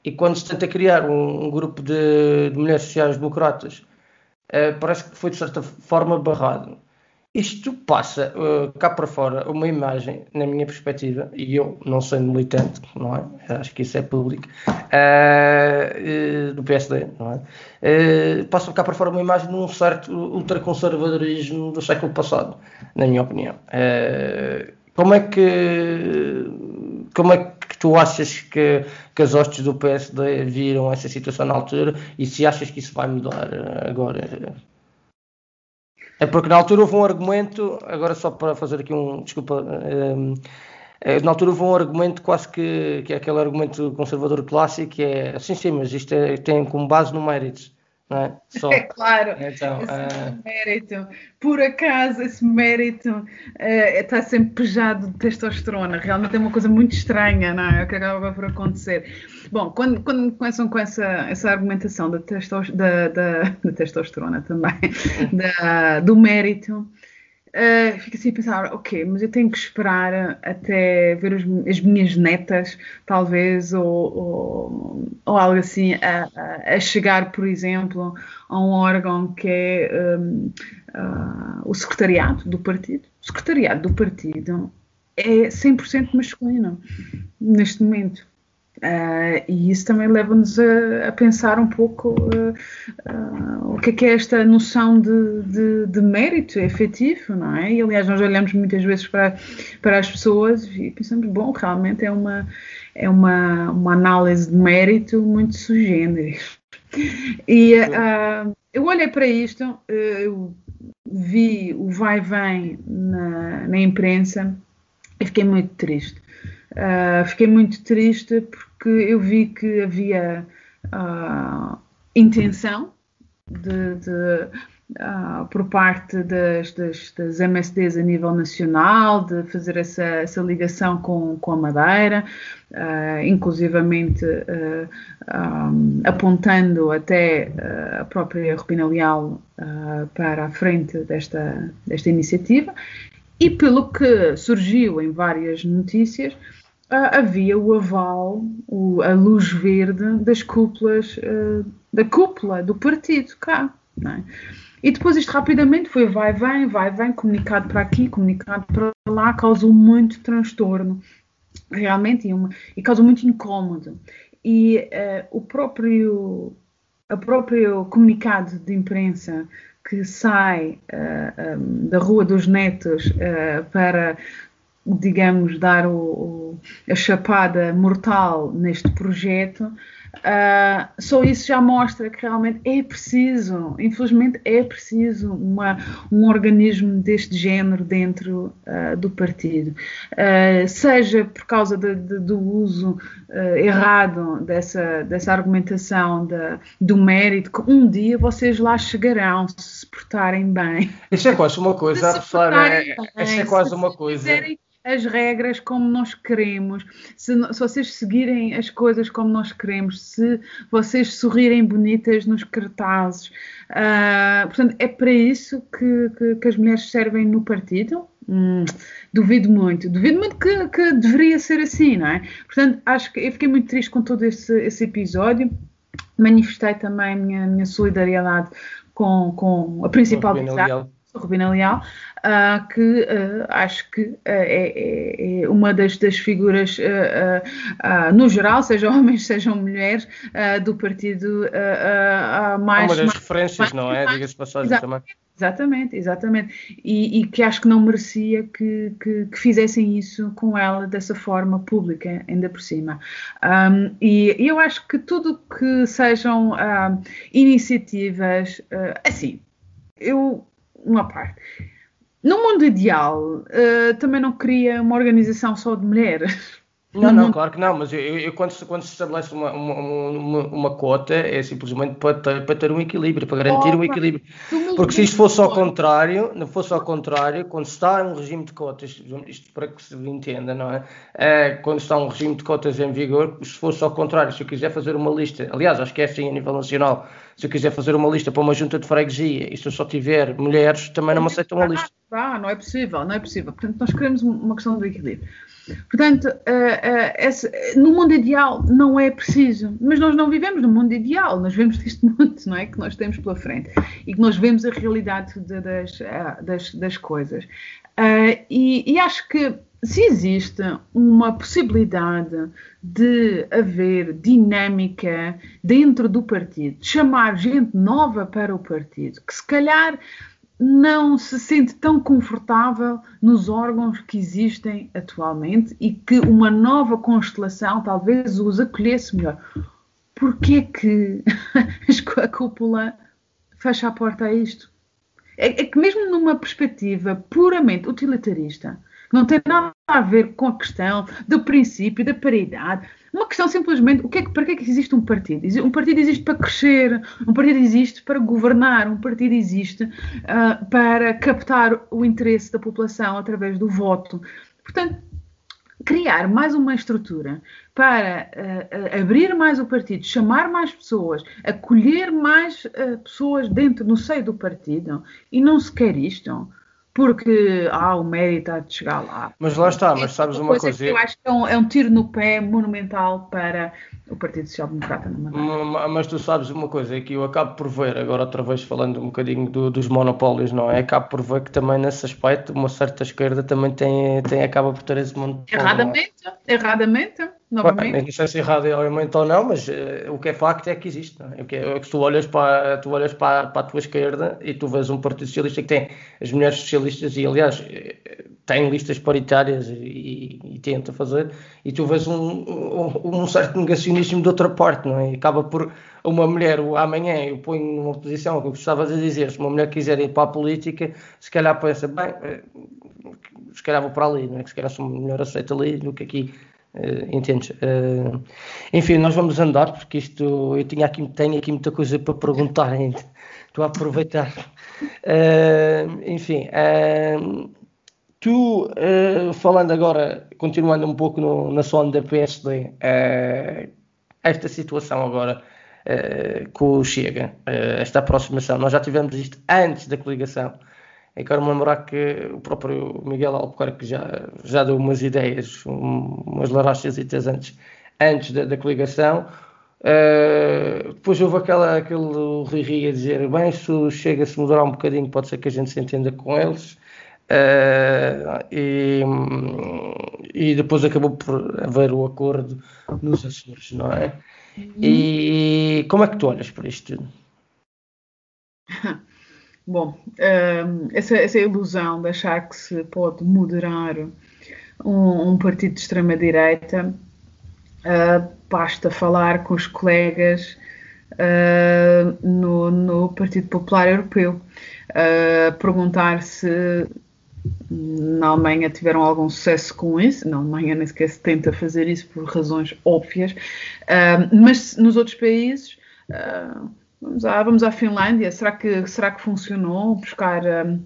e quando se tenta criar um, um grupo de, de mulheres sociais democratas uh, parece que foi de certa forma barrado. Isto passa uh, cá para fora uma imagem, na minha perspectiva, e eu não sendo militante, não é? Acho que isso é público, uh, uh, do PSD, não é? passa cá para fora uma imagem de um certo ultraconservadorismo do século passado, na minha opinião. como é que como é que tu achas que, que as hostes do PSD viram essa situação na altura e se achas que isso vai mudar agora? É porque na altura houve um argumento, agora só para fazer aqui um. Desculpa. Um, eh, na altura houve um argumento quase que, que é aquele argumento conservador clássico, que é assim sim, mas isto é, tem como base no mérito. É? Só. é claro, então, esse uh... mérito. Por acaso, esse mérito uh, está sempre pejado de testosterona. Realmente é uma coisa muito estranha, não é? O que acaba por acontecer. Bom, quando, quando começam com essa, essa argumentação da, testos, da, da, da testosterona também, da, do mérito, uh, fico assim a pensar, ok, mas eu tenho que esperar até ver os, as minhas netas, talvez, ou, ou, ou algo assim, a, a, chegar, por exemplo, a um órgão que é um, uh, o secretariado do partido. O secretariado do partido é 100% masculino neste momento. Uh, e isso também leva-nos a, a, pensar um pouco uh, uh, o que é, que é esta noção de, de, de, mérito efetivo, não é? E aliás, nós olhamos muitas vezes para, para as pessoas e pensamos, bom, realmente é uma, é uma, uma análise de mérito muito sugênere. E eu olhei para isto, eu vi o vai-vem na, na imprensa e fiquei muito triste. Uh, fiquei muito triste porque eu vi que havia uh, intenção de, de uh, por parte das, das, das, MSDs a nível nacional de fazer essa, essa ligação com, com a Madeira, inclusivamente um, apontando até a própria Rubina Leal para a frente desta, desta iniciativa. E pelo que surgiu em várias notícias, havia o aval, o, a luz verde das cúpulas, uh, da cúpula do partido cá. É? E depois isto rapidamente foi vai, vem, vai, vem, comunicado para aqui, comunicado para lá, causou muito transtorno, realmente, e, uma, e causou muito incómodo. E uh, o próprio, o próprio comunicado de imprensa que sai uh, um, da Rua dos Netos uh, para digamos, dar o, o, a chapada mortal neste projeto, uh, só isso já mostra que realmente é preciso, infelizmente é preciso uma, um organismo deste género dentro uh, do partido. Uh, seja por causa de, de, do uso errado dessa, dessa argumentação de, do mérito, que um dia vocês lá chegarão se portarem bem. Isso é quase uma coisa, é, isso é quase uma coisa as regras como nós queremos, se, se, vocês seguirem as coisas como nós queremos, se vocês sorrirem bonitas nos cartazes. Uh, portanto, é para isso que, que, que, as mulheres servem no partido? Hum, duvido muito, duvido muito que, que, deveria ser assim, não é? Portanto, acho que eu fiquei muito triste com todo esse, esse episódio. Manifestei também a minha, minha solidariedade com, com a principal Rubina Leal, uh, que uh, acho que uh, é, é, uma das, das figuras, no geral, sejam homens, sejam mulheres, do partido mais. Uma das mais, referências, mais, não é? Diga-se passagem também. Exatamente, exatamente. E, e, que acho que não merecia que, que, que, fizessem isso com ela dessa forma pública, ainda por cima. Um, e eu acho que tudo que sejam iniciativas, assim, eu uma parte. No mundo ideal, uh, também não queria uma organização só de mulheres. Não, não, claro que não, mas eu, eu, quando, se, quando se estabelece uma, uma, uma, uma cota é simplesmente para ter, para ter um equilíbrio, para garantir Opa, um equilíbrio. Porque se isto fosse ao contrário, não fosse ao contrário, quando está um regime de cotas, isto para que se entenda, não é? é quando está um regime de cotas em vigor, se fosse ao contrário, se eu quiser fazer uma lista, aliás, acho que é assim a nível nacional, se eu quiser fazer uma lista para uma junta de freguesia e se eu só tiver mulheres, também não me aceitam a lista. Ah, não é possível, não é possível. Portanto, nós queremos uma questão do equilíbrio. Portanto, uh, uh, esse, no mundo ideal não é preciso, mas nós não vivemos no mundo ideal, nós vivemos neste mundo, não é? Que nós temos pela frente e que nós vemos a realidade de, das, uh, das, das, coisas. E, e, acho que se existe uma possibilidade de haver dinâmica dentro do partido, de chamar gente nova para o partido, que se calhar não se sente tão confortável nos órgãos que existem atualmente e que uma nova constelação talvez os acolhesse melhor. Porquê que a cúpula fecha a porta a isto? É, é que mesmo numa perspectiva puramente utilitarista, não tem nada a ver com a questão do princípio da paridade. Uma questão simplesmente, o que é para que é que existe um partido? Um partido existe para crescer, um partido existe para governar, um partido existe uh, para captar o interesse da população através do voto. Portanto, criar mais uma estrutura para uh, abrir mais o partido, chamar mais pessoas, acolher mais uh, pessoas dentro, no seio do partido, e não se quer isto porque há ah, o mérito de chegar lá. Mas lá está, mas sabes uma coisa. eu acho que é um, é um, tiro no pé monumental para o Partido Social Democrata. Mas tu sabes uma coisa, é que eu acabo por ver, agora outra vez falando um bocadinho do, dos monopólios, não é? Acabo por ver que também nesse aspecto uma certa esquerda também tem, tem acaba por ter esse monopólio. É? Erradamente, é? erradamente novamente. Não sei se erradamente ou não, mas uh, o que é facto é que existe. É? O que é, é que tu olhas, para, tu olhas para, para a tua esquerda e tu vês um Partido Socialista que tem as mulheres socialistas e, aliás, eh, tem listas paritárias e, e, tenta fazer, e tu vês um, um, um, certo negacionismo de outra parte, não é? E acaba por uma mulher, amanhã eu ponho numa posição que eu gostava de dizer, se uma mulher quiser ir para a política, se calhar pensa, bem, eh, se calhar vou para ali, não é? Que se calhar sou uma mulher aceita ali do que aqui Uh, entendes? Uh, enfim, nós vamos andar porque isto eu tinha aqui, tenho aqui muita coisa para perguntar ainda. Estou a aproveitar. Uh, enfim, tu falando agora, continuando um pouco no, na zona da PSD, esta situação agora com o Chega, esta aproximação, nós já tivemos isto antes da coligação. Eu quero me lembrar que o próprio Miguel Albuquerque já, já deu umas ideias, um, umas larachas antes, antes da, da coligação. Uh, depois houve aquela, aquele riri a dizer: bem, se chega a se mudar um bocadinho, pode ser que a gente se entenda com eles. Uh, e, e, depois acabou por haver o acordo nos Açores, não é? Uhum. E como é que tu olhas para isto tudo? Bom, hum, essa, essa ilusão de achar que se pode moderar um, um partido de extrema-direita, uh, basta falar com os colegas uh, no, no, Partido Popular Europeu, uh, perguntar se na Alemanha tiveram algum sucesso com isso. Na Alemanha nem sequer se tenta fazer isso por razões óbvias, mas nos outros países. Vamos à, vamos à Finlândia. Será que, será que funcionou buscar um,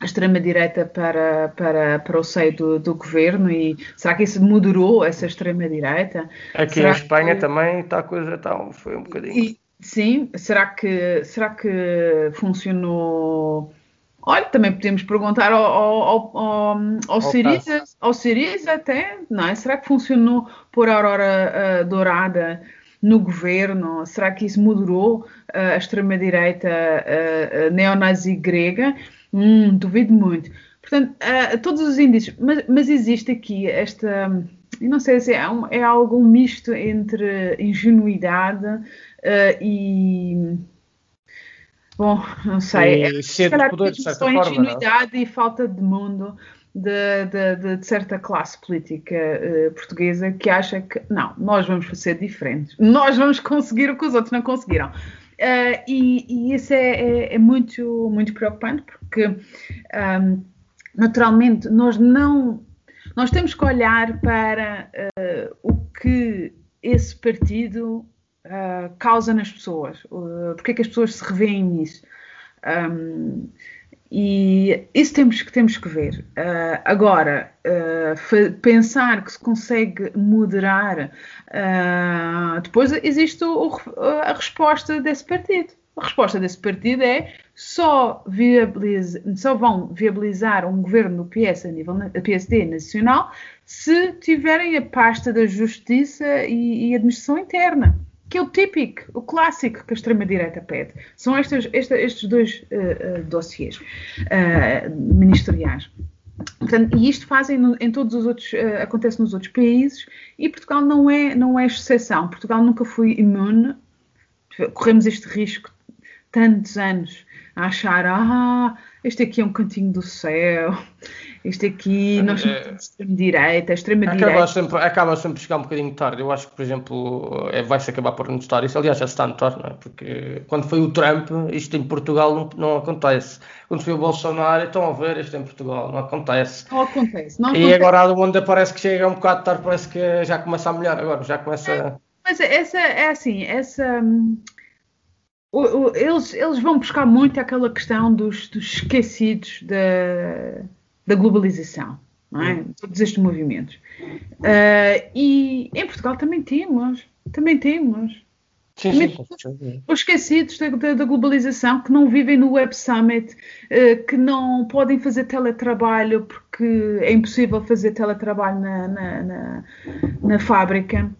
a extrema-direita para, para, para o seio do, do, governo? E será que isso moderou essa extrema-direita? Aqui será em Espanha que... também está a coisa está, foi um bocadinho. E, sim, será que, será que funcionou? Olha, também podemos perguntar ao, ao, ao, ao, Siriza, ao Siriza até, não é? Será que funcionou por Aurora uh, Dourada no governo? Será que isso moderou uh, a extrema-direita uh, neonazi grega? Hum, duvido muito. Portanto, uh, todos os indícios, mas, mas, existe aqui esta, eu não sei se é, um, é algo misto entre ingenuidade e Bom, não sei. E ser de poder, de certa forma. Ingenuidade não? e falta de mundo de, de, de, certa classe política uh, portuguesa que acha que não, nós vamos ser diferentes, nós vamos conseguir o que os outros não conseguiram. Uh, e, e, isso é, é, é, muito, muito preocupante porque um, naturalmente nós não nós temos que olhar para uh, o que esse partido causa nas pessoas, porque é que as pessoas se revêem nisso. Um, e isso temos que, temos que ver. Uh, agora, uh, pensar que se consegue moderar, uh, depois existe o, a resposta desse partido. A resposta desse partido é só, viabiliza, só vão viabilizar um governo do PS a nível PSD nacional se tiverem a pasta da Justiça e, e Administração Interna, que é o típico, o clássico que a extrema-direita pede. São estes, estes dois uh, uh, dossiês uh, ministeriais. Portanto, e isto fazem no, em todos os outros, uh, acontece nos outros países e Portugal não é, não é exceção. Portugal nunca foi imune. Corremos este risco tantos anos a achar, ah, este aqui é um cantinho do céu, este aqui, nós somos é, extrema-direita, extrema-direita. Acaba sempre, acaba sempre a chegar um bocadinho tarde. Eu acho que, por exemplo, é, vai-se acabar por notar isso. Aliás, já se está a notar, não é? Porque quando foi o Trump, isto em Portugal não, não acontece. Quando foi o Bolsonaro, estão a ver, isto em Portugal não acontece. Não acontece. Não e acontece. agora, onde parece que chega um bocado tarde, parece que já começa a melhor. Agora já começa. É, mas essa, é assim, essa. Hum, eles, eles vão buscar muito aquela questão dos, dos esquecidos da, da globalização, não é? Hum. Todos estes movimentos. Uh, e em Portugal também temos, também temos. Sim, sim, os esquecidos da, da, da, globalização, que não vivem no Web Summit, uh, que não podem fazer teletrabalho porque é impossível fazer teletrabalho na, na, na, na fábrica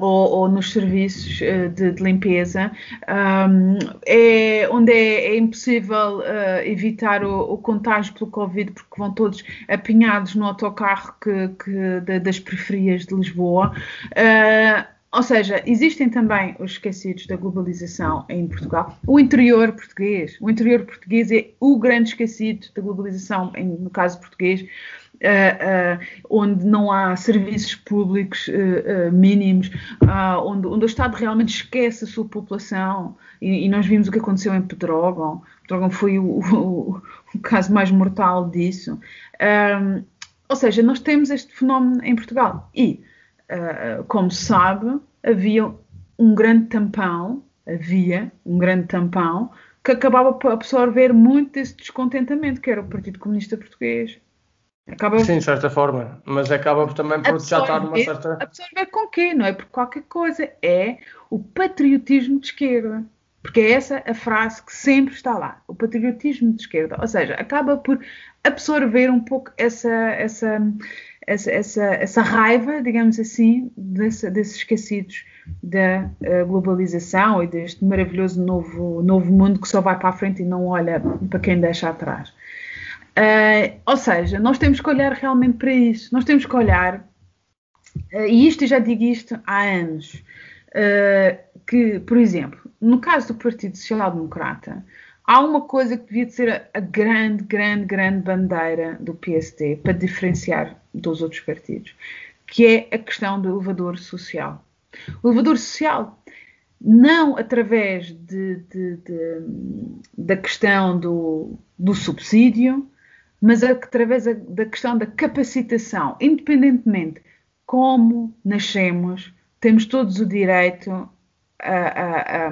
ou, ou nos serviços uh, de, de, limpeza, um, é, onde é, é impossível uh, evitar o, o, contágio pelo Covid, porque vão todos apinhados no autocarro que, que de, das periferias de Lisboa. Uh, ou seja, existem também os esquecidos da globalização em Portugal. O interior português. O interior português é o grande esquecido da globalização, em, no caso português uh, uh, onde não há serviços públicos uh, mínimos, onde, onde, o Estado realmente esquece a sua população, e, e nós vimos o que aconteceu em Pedrógão. Pedrógão foi o, o, o caso mais mortal disso. Ou seja, nós temos este fenómeno em Portugal. E, como se sabe, havia um grande tampão, havia um grande tampão que acabava por absorver muito desse descontentamento, que era o Partido Comunista Português. Acaba Sim, de certa forma, mas acaba também por já estar numa certa. Absorver com quê? Não é por qualquer coisa, é o patriotismo de esquerda. Porque é essa a frase que sempre está lá, o patriotismo de esquerda. Ou seja, acaba por absorver um pouco essa, essa, essa, essa, essa raiva, digamos assim, desse, desses esquecidos da uh, globalização e deste maravilhoso novo, novo mundo que só vai para a frente e não olha para quem deixa atrás. Uh, ou seja, nós temos que olhar realmente para isso. Nós temos que olhar, uh, e isto eu já digo isto há anos, uh, que, por exemplo, no caso do Partido Social Democrata, há uma coisa que devia ser a, a grande, grande, grande bandeira do PSD para diferenciar dos outros partidos, que é a questão do elevador social. O elevador social não através de, de, de, da questão do, do subsídio, mas através da questão da capacitação, independentemente como nascemos, temos todos o direito a, a,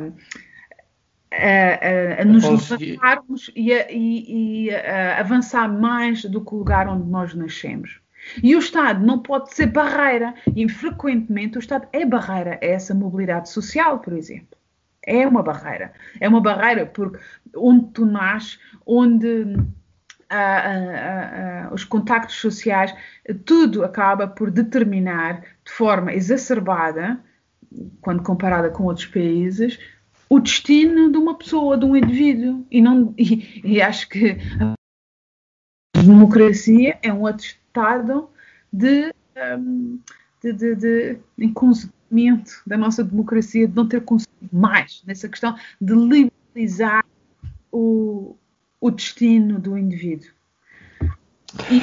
a, a nos levantarmos e, e, e a avançar mais do que o lugar onde nós nascemos. E o Estado não pode ser barreira, e frequentemente o Estado é barreira a essa mobilidade social, por exemplo. É uma barreira. É uma barreira porque onde tu nasces, onde os contactos sociais, tudo acaba por determinar de forma exacerbada, quando comparada com outros países, o destino de uma pessoa, de um indivíduo. E, não, e, e acho que a democracia é um atestado de, de, de, de inconsequimento da nossa democracia, de não ter conseguido mais nessa questão de liberalizar o, o destino do indivíduo. E,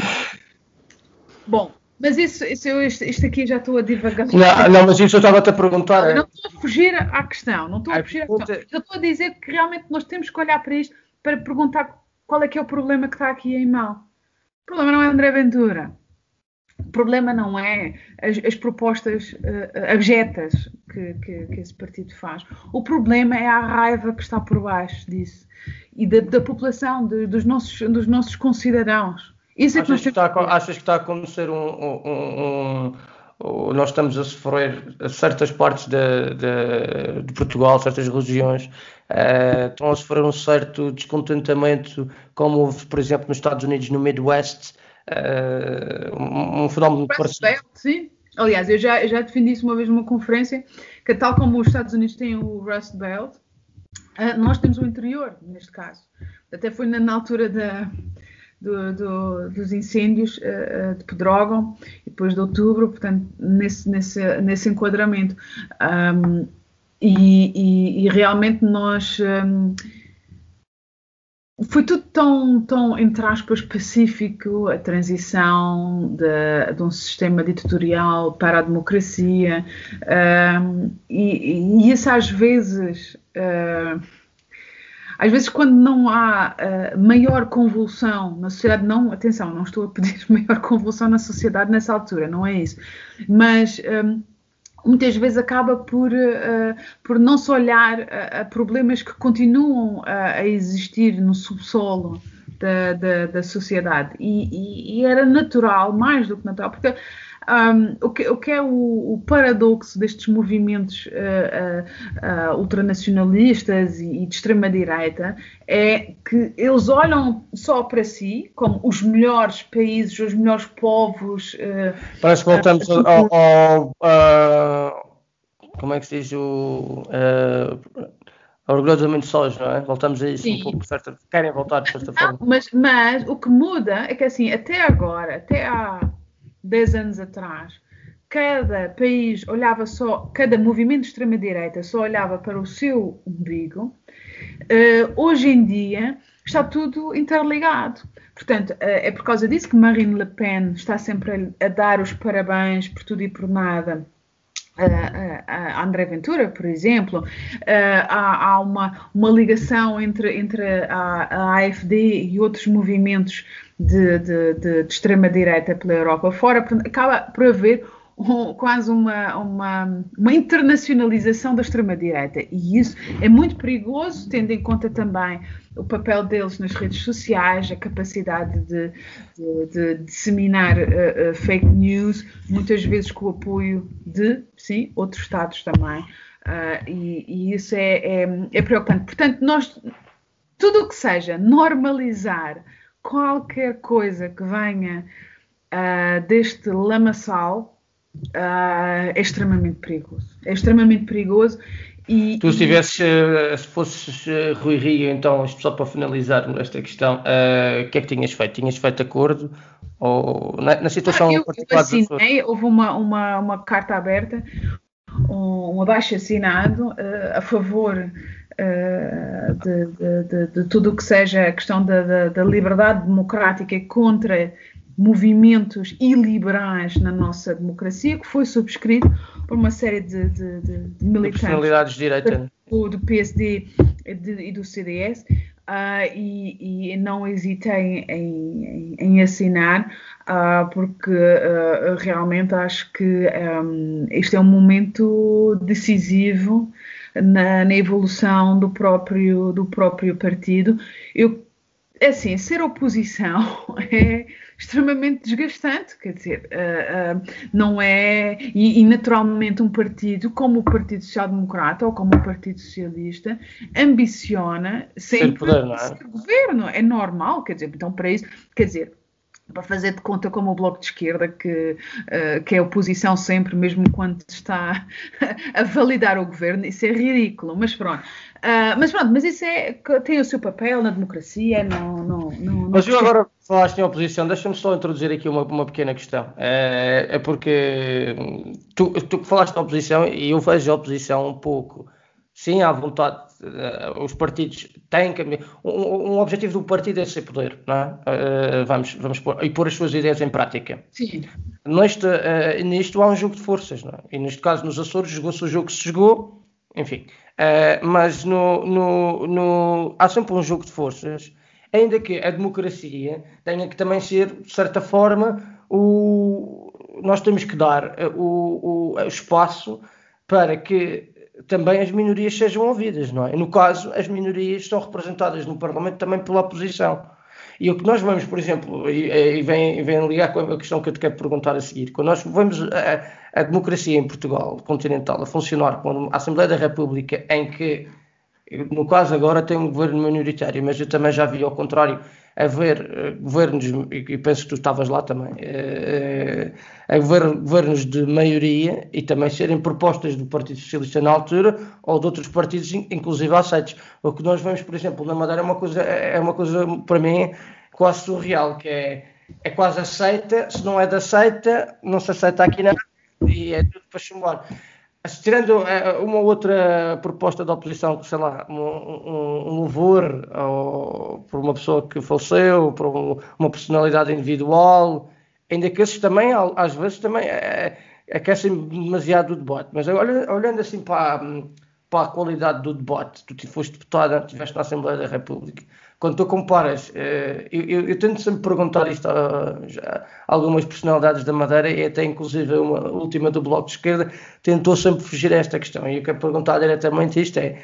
bom, mas isso, isso eu, isto, isto, aqui já estou a divagar. Não, não mas isso eu estava-te a perguntar. Não, é... não estou a fugir à questão, não estou a fugir à questão. Eu estou a dizer que realmente nós temos que olhar para isto para perguntar qual é que é o problema que está aqui em mão. O problema não é André Ventura. O problema não é as, as propostas uh, abjetas que, que, que, esse partido faz. O problema é a raiva que está por baixo disso e da, da população, de, dos, nossos, dos nossos concidadãos. Isso é achas, que, está, achas que está a acontecer um, um, um, nós estamos a sofrer certas partes de, de, de Portugal, certas regiões, uh, estão a sofrer um certo descontentamento, como houve, por exemplo, nos Estados Unidos, no Midwest, uh, um, um, fenómeno parecido. Sim, aliás, eu já, eu já defendi isso uma vez numa conferência, que tal como os Estados Unidos têm o Rust Belt, uh, nós temos o interior, neste caso. Até foi na, na altura da do, do, dos incêndios uh, de Pedrógão e depois de outubro, portanto, nesse, nesse, nesse enquadramento. Um, e, e, e, realmente nós. Um, foi tudo tão, tão, entre aspas, pacífico, a transição de, de um sistema ditatorial para a democracia, e, e, isso às vezes. Uh, às vezes, quando não há uh, maior convulsão na sociedade, não, atenção, não estou a pedir maior convulsão na sociedade nessa altura, não é isso, mas muitas vezes acaba por, uh, por não se olhar a, a problemas que continuam a, a existir no subsolo da, da, da sociedade. E, e, e, era natural, mais do que natural, porque um, o, que, o, que, é o, o paradoxo destes movimentos uh, uh, uh, ultranacionalistas e, e de extrema-direita é que eles olham só para si como os melhores países, os melhores povos. Parece que voltamos ao. ao como é que se diz o. orgulhosamente sós, não é? Voltamos a isso Sim. um pouco? Querem voltar de certa forma. mas, mas o que muda é que assim, até agora, até há 10 anos atrás, cada país olhava só, cada movimento de extrema-direita só olhava para o seu umbigo, uh, hoje em dia está tudo interligado. Portanto, uh, é por causa disso que Marine Le Pen está sempre a, a dar os parabéns por tudo e por nada a, André Ventura, por exemplo, há, há, uma, uma ligação entre, entre a, a, AFD e outros movimentos de, de, de, de extrema-direita pela Europa fora, acaba por haver um, quase uma, uma, uma, internacionalização da extrema-direita. E isso é muito perigoso, tendo em conta também o papel deles nas redes sociais, a capacidade de, de, de disseminar uh, uh, fake news, muitas vezes com o apoio de, sim, outros Estados também. Uh, e, e, isso é, é, é preocupante. Portanto, nós, tudo o que seja normalizar qualquer coisa que venha uh, deste lamaçal uh, é extremamente perigoso. É extremamente perigoso. E, tu, se tivesses, uh, se fosses Rui Rio, então, só para finalizar esta questão, o que é que tinhas feito? Tinhas feito acordo? Ou na, na situação ah, eu, particular? Eu assinei, houve uma, uma, uma carta aberta, um, um abaixo assinado a favor uh, de, de, de, tudo o que seja a questão da, da, liberdade democrática contra movimentos iliberais na nossa democracia, que foi subscrito por uma série de, de, de militantes de direita. Do, do PSD e do CDS. Uh, ah, e, e, não hesitei em, em, em assinar, uh, porque uh, realmente acho que um, este é um momento decisivo na, na, evolução do próprio, do próprio partido. Eu, é assim, ser oposição é extremamente desgastante, quer dizer, uh, uh, não é. E, e, naturalmente, um partido como o Partido Social Democrata ou como o Partido Socialista ambiciona sempre ser, poder, é? ser governo. É normal, quer dizer, então para isso, quer dizer para fazer de conta como o Bloco de Esquerda, que, uh, que é oposição sempre, mesmo quando está a validar o governo, isso é ridículo, mas pronto. Uh, mas pronto, mas isso é, tem o seu papel na democracia, não... não, não mas eu agora falaste em oposição, deixa-me só introduzir aqui uma, uma pequena questão. É, é porque tu, tu falaste da oposição e eu vejo a oposição um pouco sim, à vontade, os partidos têm que. Um, um, objetivo do partido é ser poder, não é? Uh, vamos, vamos pôr, e pôr as suas ideias em prática. Sim. Neste, uh, nisto há um jogo de forças, não é? E neste caso, nos Açores, jogou-se o jogo que se jogou, enfim. mas no, no, no, há sempre um jogo de forças, ainda que a democracia tenha que também ser, de certa forma, o, nós temos que dar o, o espaço para que também as minorias sejam ouvidas, não é? No caso, as minorias são representadas no Parlamento também pela oposição. E o que nós vamos, por exemplo, e, e vem, vem ligar com a questão que eu te quero perguntar a seguir, quando nós vemos a, a democracia em Portugal continental a funcionar com a Assembleia da República, em que, no caso agora, tem um governo minoritário, mas eu também já vi ao contrário haver uh, governos, e penso que tu estavas lá também, uh, a governos de maioria e também serem propostas do Partido Socialista na altura ou de outros partidos, inclusive aceitos. O que nós vemos, por exemplo, na Madeira é uma coisa, é uma coisa para mim, quase surreal, que é, é quase aceita, se não é de aceita, não se aceita aqui nada e é tudo para chumbar. Tirando eh, uma outra proposta da oposição, sei lá, um, um, um louvor ou, por uma pessoa que faleceu, por um, uma personalidade individual, ainda que esses também, às vezes, também é, aquecem demasiado o debate. Mas olhando, olhando assim para, para a qualidade do debate, tu foste deputado, estiveste na Assembleia da República, quando tu comparas, eh, eu, eu, eu tento sempre perguntar isto a, a, algumas personalidades da Madeira e até inclusive uma última do Bloco de Esquerda tentou sempre fugir a esta questão. E eu quero perguntar diretamente isto é,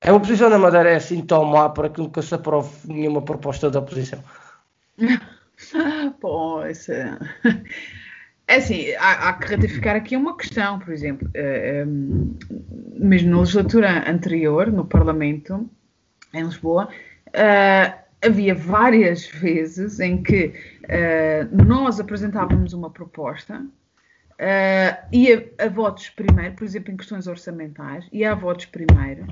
a oposição da Madeira é assim tão má para que nunca se aprove nenhuma proposta da oposição? pois é. É assim, há, há, que ratificar aqui uma questão, por exemplo, é, é, mesmo na legislatura anterior, no Parlamento, em Lisboa, Uh, havia várias vezes em que uh, nós apresentávamos uma proposta uh, e a, a, votos primeiro, por exemplo, em questões orçamentais, e a votos primeiro.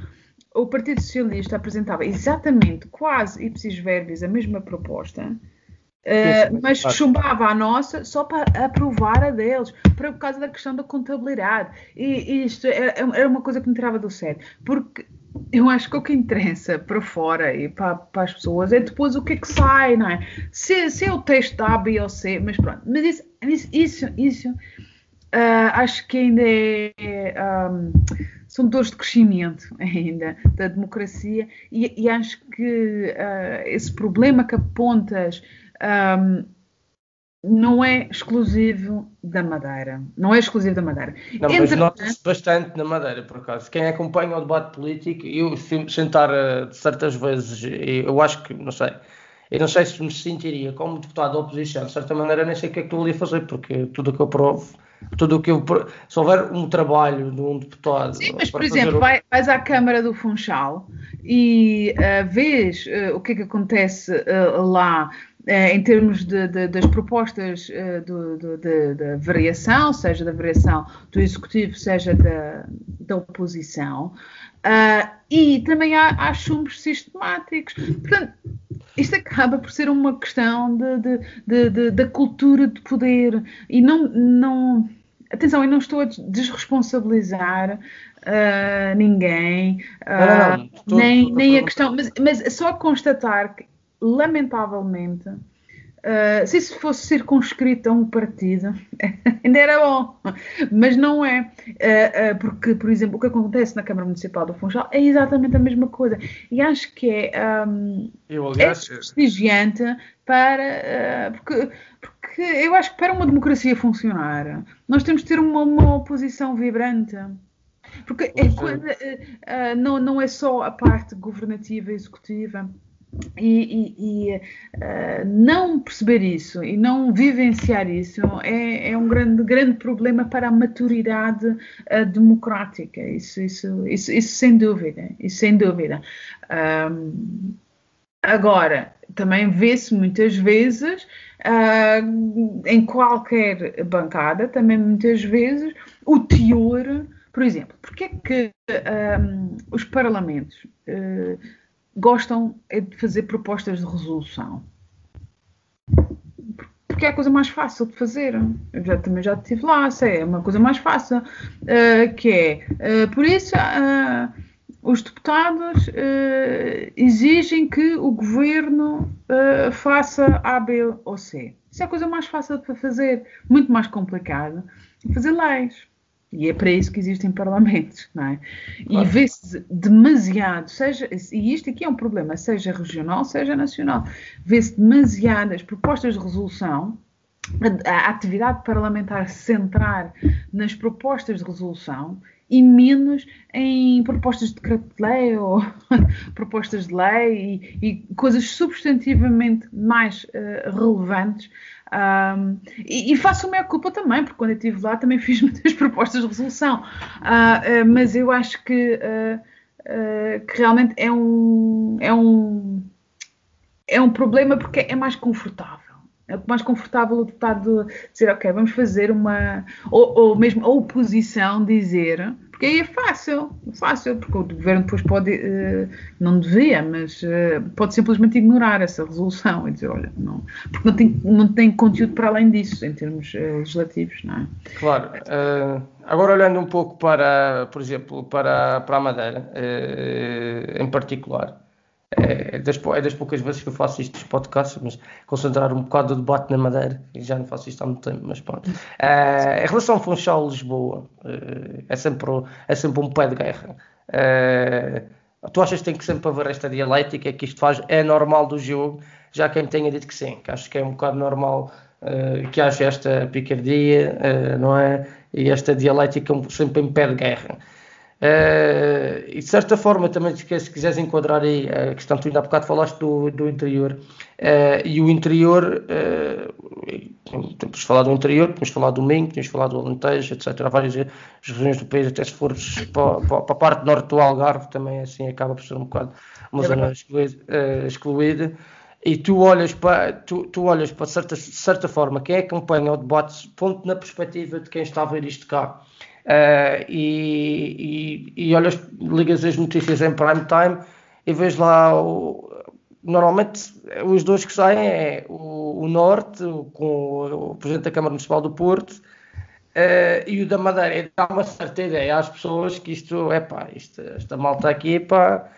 O Partido Socialista apresentava exatamente, quase ipsis verbis, a mesma proposta, uh, mas chumbava a nossa só para aprovar a deles, por causa da questão da contabilidade. E, e isto era, era uma coisa que me tirava do sério, porque eu acho que o que interessa para fora e para, para, as pessoas é depois o que é que sai, não é? Se, se é o texto A, B ou C, mas pronto. Mas isso, isso, isso uh, acho que ainda é. Um, são dores de crescimento ainda da democracia e, e acho que uh, esse problema que apontas. Um, não é exclusivo da Madeira. Não é exclusivo da Madeira. Não, mas nota-se bastante na Madeira, por acaso. Quem acompanha o debate político, eu sentar uh, certas vezes, eu acho que, não sei, eu não sei se me sentiria como deputado da oposição, de certa maneira, nem sei o que é que estou ali a fazer, porque tudo o que eu provo, tudo o que eu. Se houver um trabalho de um deputado. Sim, mas por exemplo, vai, vais à Câmara do Funchal e uh, vês uh, o que é que acontece uh, lá eh, em termos de, de, das propostas eh, da variação, seja da variação do executivo, seja da, da oposição, uh, e também há, há chumbos sistemáticos. Portanto, isto acaba por ser uma questão de, da cultura de poder e não, não atenção, eu não estou a desresponsabilizar uh, ninguém, uh, não, não, nem, nem a questão, mas, mas só constatar que lamentavelmente, uh, se isso fosse circunscrito a um partido, ainda era bom, mas não é, uh, uh, porque, por exemplo, o que acontece na Câmara Municipal do Funchal é exatamente a mesma coisa, e acho que é, um, eu, aliás, é prestigiante para, porque, porque eu acho que para uma democracia funcionar, nós temos de ter uma, uma oposição vibrante. Porque é uh, não, não é só a parte governativa e executiva, e, e, e uh, não perceber isso e não vivenciar isso é, é um grande, grande problema para a maturidade uh, democrática. Isso, isso, isso, isso, sem dúvida. Isso sem dúvida. Um, agora, também vê-se muitas vezes uh, em qualquer bancada, também muitas vezes, o teor. Por exemplo, porque é que um, os parlamentos gostam é de fazer propostas de resolução. Porque é a coisa mais fácil de fazer. Eu já, também já estive lá, sei, é uma coisa mais fácil. Uh, que é, uh, por isso, uh, os deputados exigem que o governo faça A, B ou C. Isso é a coisa mais fácil de fazer. Muito mais complicado fazer leis. E é para isso que existem parlamentos, não é? Claro. E vê-se demasiado, seja, e isto aqui é um problema, seja regional, seja nacional, vê-se demasiadas propostas de resolução, a, a atividade parlamentar centrar nas propostas de resolução e menos em propostas de decreto de lei ou propostas de lei e, e coisas substantivamente mais uh, relevantes. Um, e, e, faço a minha culpa também, porque quando eu estive lá também fiz muitas propostas de resolução. Uh, uh, mas eu acho que, que realmente é um, é, um, é um problema porque é mais confortável mais confortável o deputado dizer, ok, vamos fazer uma. Ou, ou mesmo a oposição dizer, porque aí é fácil, fácil, porque o governo depois pode, uh, não devia, mas uh, pode simplesmente ignorar essa resolução e dizer, olha, não, porque não tem, não tem conteúdo para além disso em termos uh, legislativos, não é? Claro. agora olhando um pouco para, por exemplo, para, para a Madeira, em particular. É, é, das, é das poucas vezes que eu faço isto dos podcasts, mas concentrar um bocado do debate na Madeira, e já não faço isto há muito tempo, mas pronto. Uh, em relação ao Funchal-Lisboa, uh, é, sempre, é sempre um pé de guerra. Tu achas que tem que sempre haver esta dialética que isto faz? É normal do jogo, já quem tenha dito que sim, que acho que é um bocado normal que haja esta picardia, não é? E esta dialética sempre em pé de guerra. Uh, e de certa forma, também se quiseres enquadrar aí a questão, tu ainda há bocado falaste do, do interior, uh, e o interior, uh, temos falado do interior, temos falado do Minho, temos falado do Alentejo, etc. Há várias regiões do país, até se fores para, para, para, a parte norte do Algarve, também assim acaba por ser um bocado uma é zona excluída, excluída. E tu olhas para, tu, tu olhas para certa, certa forma quem acompanha o debate, ponto na perspectiva de quem está a ver isto cá. Uh, e, e, e olhas, ligas as notícias em prime time e vês lá o, normalmente os dois que saem é o, o Norte com o Presidente da Câmara Municipal do Porto uh, e o da Madeira e dá uma certa ideia às pessoas que isto é pá, isto, esta malta aqui pá,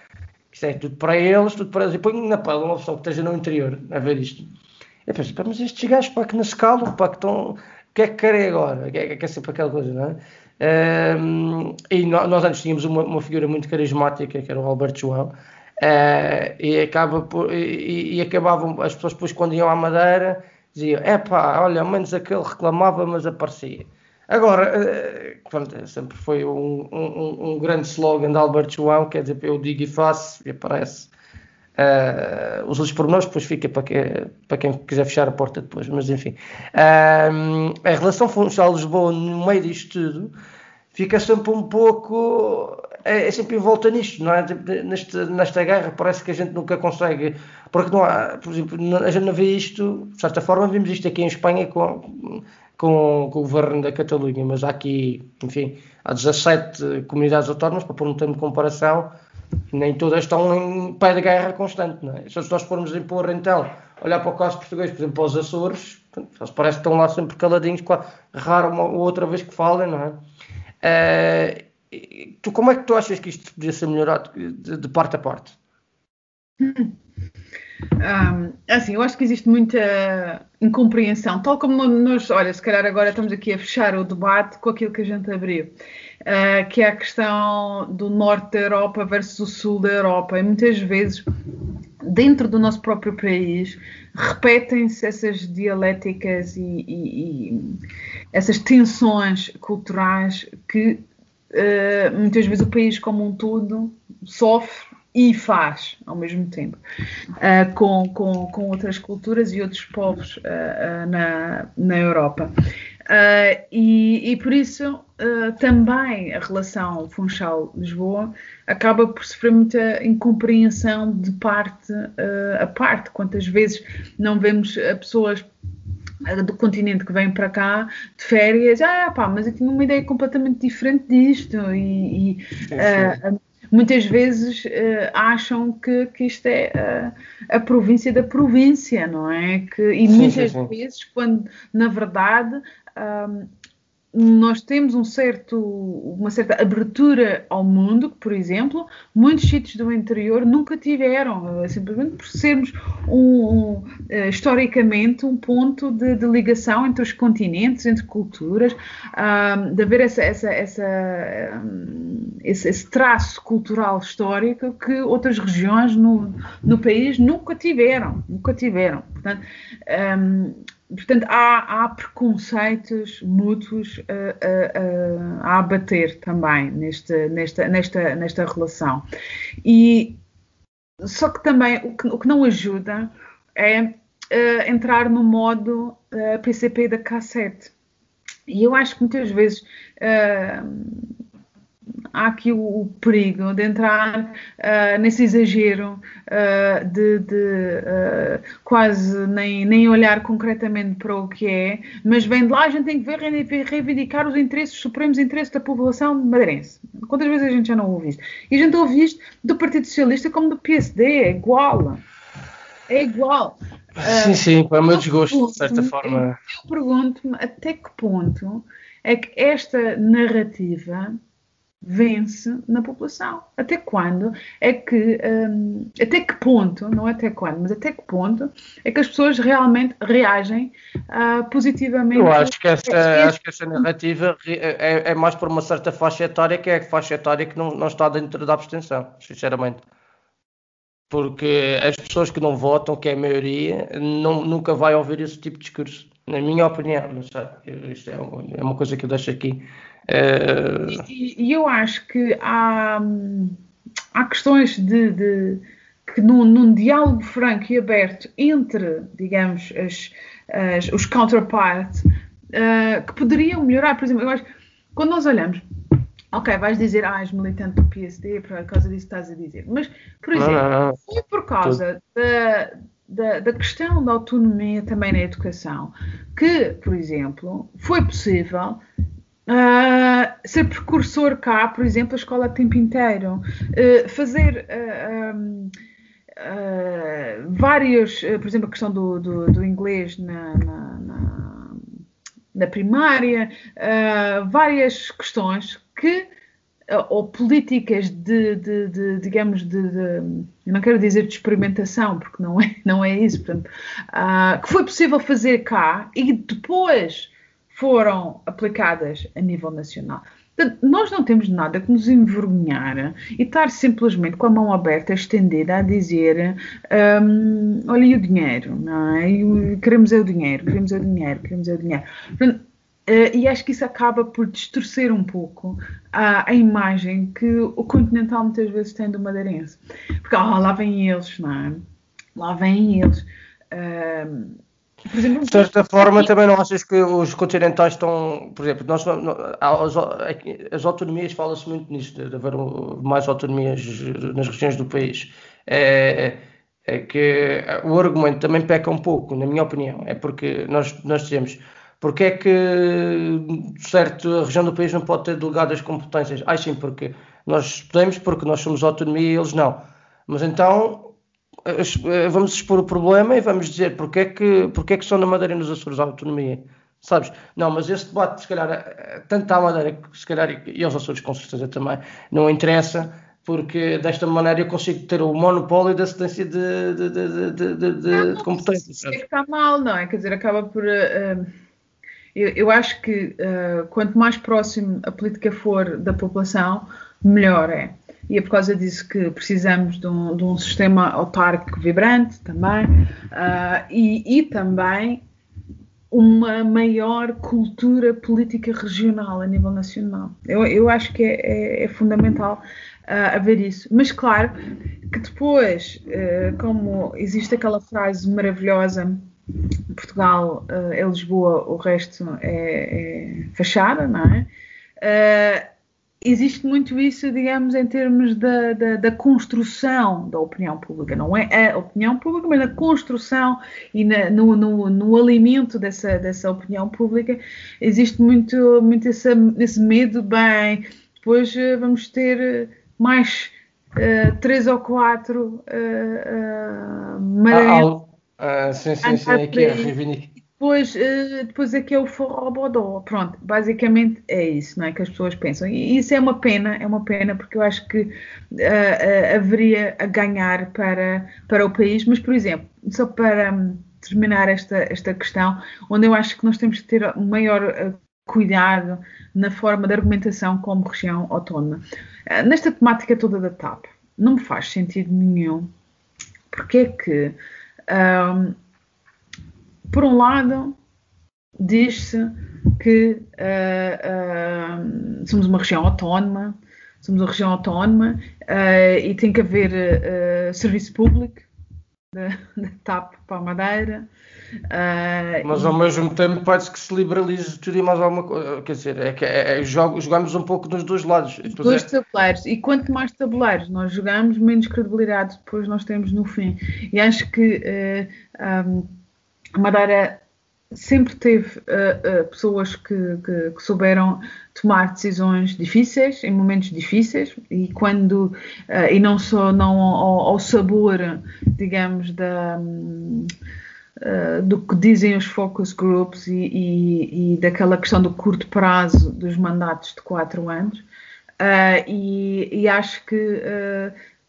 isto é tudo para eles, tudo para eles e põe na pala uma pessoa que esteja no interior a ver isto e penso, mas estes gajos pá, que na escala pá, que estão o que é que querem agora? Que é, que é sempre aquela coisa, não é? Um, e nós antes tínhamos uma, uma, figura muito carismática que era o Alberto João. Uh, e, acaba por, e, e, acabavam as pessoas depois quando iam à Madeira diziam é pá, olha, menos aquele reclamava mas aparecia agora, uh, pronto, sempre foi um, um, um, grande slogan de Alberto João quer dizer, eu digo e faço e aparece uh, os outros pormenores depois fica para, que, para quem quiser fechar a porta depois, mas enfim uh, a relação Funchal-Lisboa no meio disto tudo fica sempre um pouco. É, é sempre em volta nisto, não é? Neste, nesta guerra parece que a gente nunca consegue. Porque não há, por exemplo, a gente não vê isto, de certa forma, vimos isto aqui em Espanha com, com, com o governo da Catalunha, mas há aqui, enfim, há 17 comunidades autónomas, para pôr um termo de comparação, nem todas estão em pé de guerra constante, não é? Se nós formos impor, então, olhar para o caso português, por exemplo, os Açores, parece que estão lá sempre caladinhos, raro uma ou outra vez que falem, não é? Uh, tu, como é que tu achas que isto podia ser melhorado de, de parte a parte? Assim, eu acho que existe muita incompreensão, tal como nós, olha, se calhar agora estamos aqui a fechar o debate com aquilo que a gente abriu, uh, que é a questão do norte da Europa versus o sul da Europa, e muitas vezes dentro do nosso próprio país repetem-se essas dialéticas e, e, e, essas tensões culturais que uh, muitas vezes o país como um todo sofre e faz ao mesmo tempo uh, com, com, com outras culturas e outros povos uh, na, na Europa. E, e, por isso também a relação Funchal-Lisboa acaba por sofrer muita incompreensão de parte a parte. Quantas vezes não vemos pessoas do continente que vem para cá de férias, ah pá, mas eu tinha uma ideia completamente diferente disto e, e uh, muitas vezes uh, acham que, que isto é uh, a província da província, não é? Que, e sim, muitas sim, sim. vezes, quando na verdade nós temos um certo, uma certa abertura ao mundo, que, por exemplo, muitos sítios do interior nunca tiveram, eh, simplesmente por sermos um, um, uh, historicamente um ponto de, de, ligação entre os continentes, entre culturas, uh, de haver essa, essa, essa, um, esse, esse, traço cultural histórico que outras regiões no, no país nunca tiveram, nunca tiveram. Portanto, portanto, há, há, preconceitos mútuos a, a, a, abater também neste, nesta, nesta, nesta relação. E só que também o que, o que não ajuda é uh, entrar no modo uh, eh, PCP da K7. E eu acho que muitas vezes uh, há aqui o, o, perigo de entrar uh, nesse exagero uh, de, de uh, quase nem, nem olhar concretamente para o que é, mas vem de lá a gente tem que ver reivindicar os interesses, os supremos interesses da população madeirense. Quantas vezes a gente já não ouve isto? E a gente ouve isto do Partido Socialista como do PSD, é igual. É igual. Sim, sim, para o meu desgosto, de certa forma. Eu pergunto-me até que ponto é que esta narrativa vence na população. Até quando é que, um, até que ponto, não até quando, mas até que ponto é que as pessoas realmente reagem uh, positivamente? Eu acho que essa, é, acho que essa narrativa é, é, mais por uma certa faixa etária que é a faixa etária que não, não está dentro da abstenção, sinceramente. Porque as pessoas que não votam, que é a maioria, não, nunca vai ouvir esse tipo de discurso. Na minha opinião, não sei, isto é é uma coisa que eu deixo aqui e, e, eu acho que há, há questões de, de que num, num, diálogo franco e aberto entre, digamos, as, as, os counterparts, uh, que poderiam melhorar. Por exemplo, eu acho quando nós olhamos, ok, vais dizer, ah, és militante do PSD por causa disso que estás a dizer, mas, por exemplo, não, não, não. foi por causa da, da, da, questão da autonomia também na educação que, por exemplo, foi possível Uh, ser precursor cá, por exemplo, a escola de tempo inteiro, uh, fazer uh, um, vários, por exemplo, a questão do, do, do inglês na, na, na, na primária, várias questões que ou políticas de, de, de digamos, de, de, não quero dizer de experimentação, porque não é, não é isso, portanto, que foi possível fazer cá e depois foram aplicadas a nível nacional. Portanto, nós não temos nada que nos envergonhar e estar simplesmente com a mão aberta, estendida, a dizer: um, olha, e o dinheiro, não é? Queremos é o dinheiro, queremos é o dinheiro, queremos é o dinheiro. Portanto, uh, e acho que isso acaba por distorcer um pouco a, imagem que o Continental muitas vezes tem do madeirense. Porque oh, lá vêm eles, não é? Lá vêm eles. Uh, de certa forma, também não achas que os continentais estão, por exemplo, nós, as, as autonomias, fala-se muito nisto, de haver mais autonomias nas regiões do país. É, é, que o argumento também peca um pouco, na minha opinião, é porque nós, nós dizemos porque é que certo, a região do país não pode ter delegadas competências? Ah, sim, porque nós podemos, porque nós somos autonomia e eles não. Mas então vamos expor o problema e vamos dizer porque é que, porque é que só na Madeira e nos Açores há autonomia. Sabes? Não, mas esse debate, se calhar, eh, tanto à Madeira, se calhar, e aos Açores com certeza também, não interessa, porque desta maneira eu consigo ter o monopólio da assistência de, de, de, de, de, de, de competências. Está mal, não é? Quer dizer, acaba por. Uh, eu, eu, acho que uh, quanto mais próximo a política for da população, melhor é e é por causa disso que precisamos de um, de um sistema autárquico vibrante também uh, e, e, também uma maior cultura política regional a nível nacional. Eu, eu acho que é, é, é fundamental uh, haver isso. Mas claro que depois, uh, como existe aquela frase maravilhosa Portugal é Lisboa, o resto é, é fachada, não é? Existe muito isso, digamos, em termos da, da, da, construção da opinião pública. Não é? A opinião pública, mas na construção e na, no, no, no, alimento dessa, dessa opinião pública. Existe muito, muito esse, esse medo, bem, depois uh, vamos ter eh, mais uh, três ou quatro uh, uh, ah, sim, sim, sim, aqui é reivindicar depois, uh, depois que é o forrobodó. Pronto, basicamente é isso, não é? Que as pessoas pensam. E isso é uma pena, é uma pena, porque eu acho que uh, uh, haveria a ganhar para, para o país. Mas, por exemplo, só para um, terminar esta, esta questão, onde eu acho que nós temos que ter maior cuidado na forma de argumentação como região autónoma. nesta temática toda da TAP, não me faz sentido nenhum porque é que. Um, por um lado, diz-se que uh, uh, somos uma região autónoma, somos uma região autónoma uh, e tem que haver serviço público da, da TAP para a Madeira. Mas ao mesmo tempo parece que se liberaliza tudo e mais alguma coisa. Quer dizer, é que é, é, jogamos um pouco dos dois lados. Os dois é... tabuleiros. E quanto mais tabuleiros nós jogamos, menos credibilidade depois nós temos no fim. E acho que um, a Madeira sempre teve uh, uh, pessoas que, que, que, souberam tomar decisões difíceis em momentos difíceis e quando uh, e não só não ao, ao sabor digamos da do que dizem os focus groups e, e, e, daquela questão do curto prazo dos mandatos de quatro anos e, e, acho que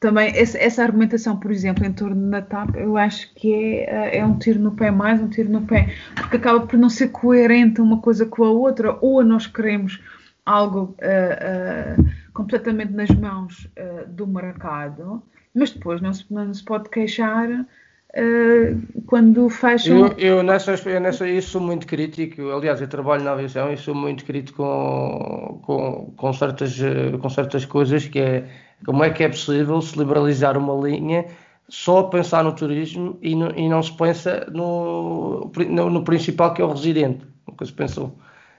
também essa, argumentação, por exemplo, em torno da TAP, eu acho que é, é um tiro no pé, mais um tiro no pé, porque acaba por não ser coerente uma coisa com a outra, ou nós queremos algo uh, uh, completamente nas mãos uh, do mercado, mas depois não se, não se pode queixar quando fecham. Eu, eu, nessa, eu nessa eu sou muito crítico, aliás, eu trabalho na aviação e sou muito crítico com, com, com, certas, com certas coisas que é como é que é possível se liberalizar uma linha só a pensar no turismo e, no, e não se pensa no, no, no, principal que é o residente? Nunca se pensou.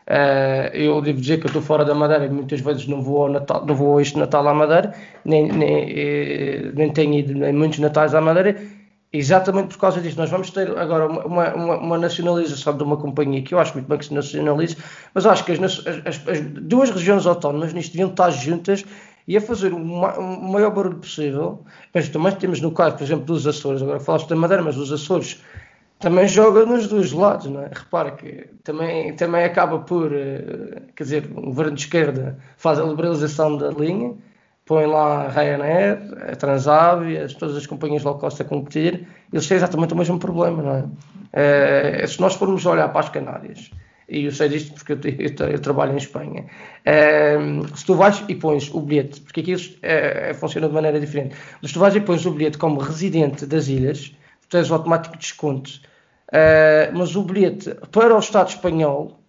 Uh, eu devo dizer que eu estou fora da Madeira e muitas vezes não vou Natal, não vou este Natal à Madeira, nem, nem, eh, nem tenho ido em muitos Natais à Madeira, exatamente por causa disso. Nós vamos ter agora uma, uma, uma, nacionalização de uma companhia que eu acho muito bem que se nacionalize, mas acho que as, as, as duas regiões autónomas nisto deviam estar juntas e a fazer o, o maior barulho possível. Mas também temos no caso, por exemplo, dos Açores, agora falaste da Madeira, mas os Açores também joga nos dois lados, não é? Repara que também, também acaba por, eh, quer dizer, o governo de esquerda faz a liberalização da linha, põe lá a Ryanair, a Transavia, todas as companhias low cost a competir, eles têm exatamente o mesmo problema, não é? é se nós formos olhar para as Canárias, e eu sei disto porque eu, eu, eu trabalho em Espanha. se tu vais e pões o bilhete, porque aqui é, é, funciona de maneira diferente, mas tu vais e pões o bilhete como residente das ilhas, tu tens automático desconto, uh, mas o bilhete para o Estado espanhol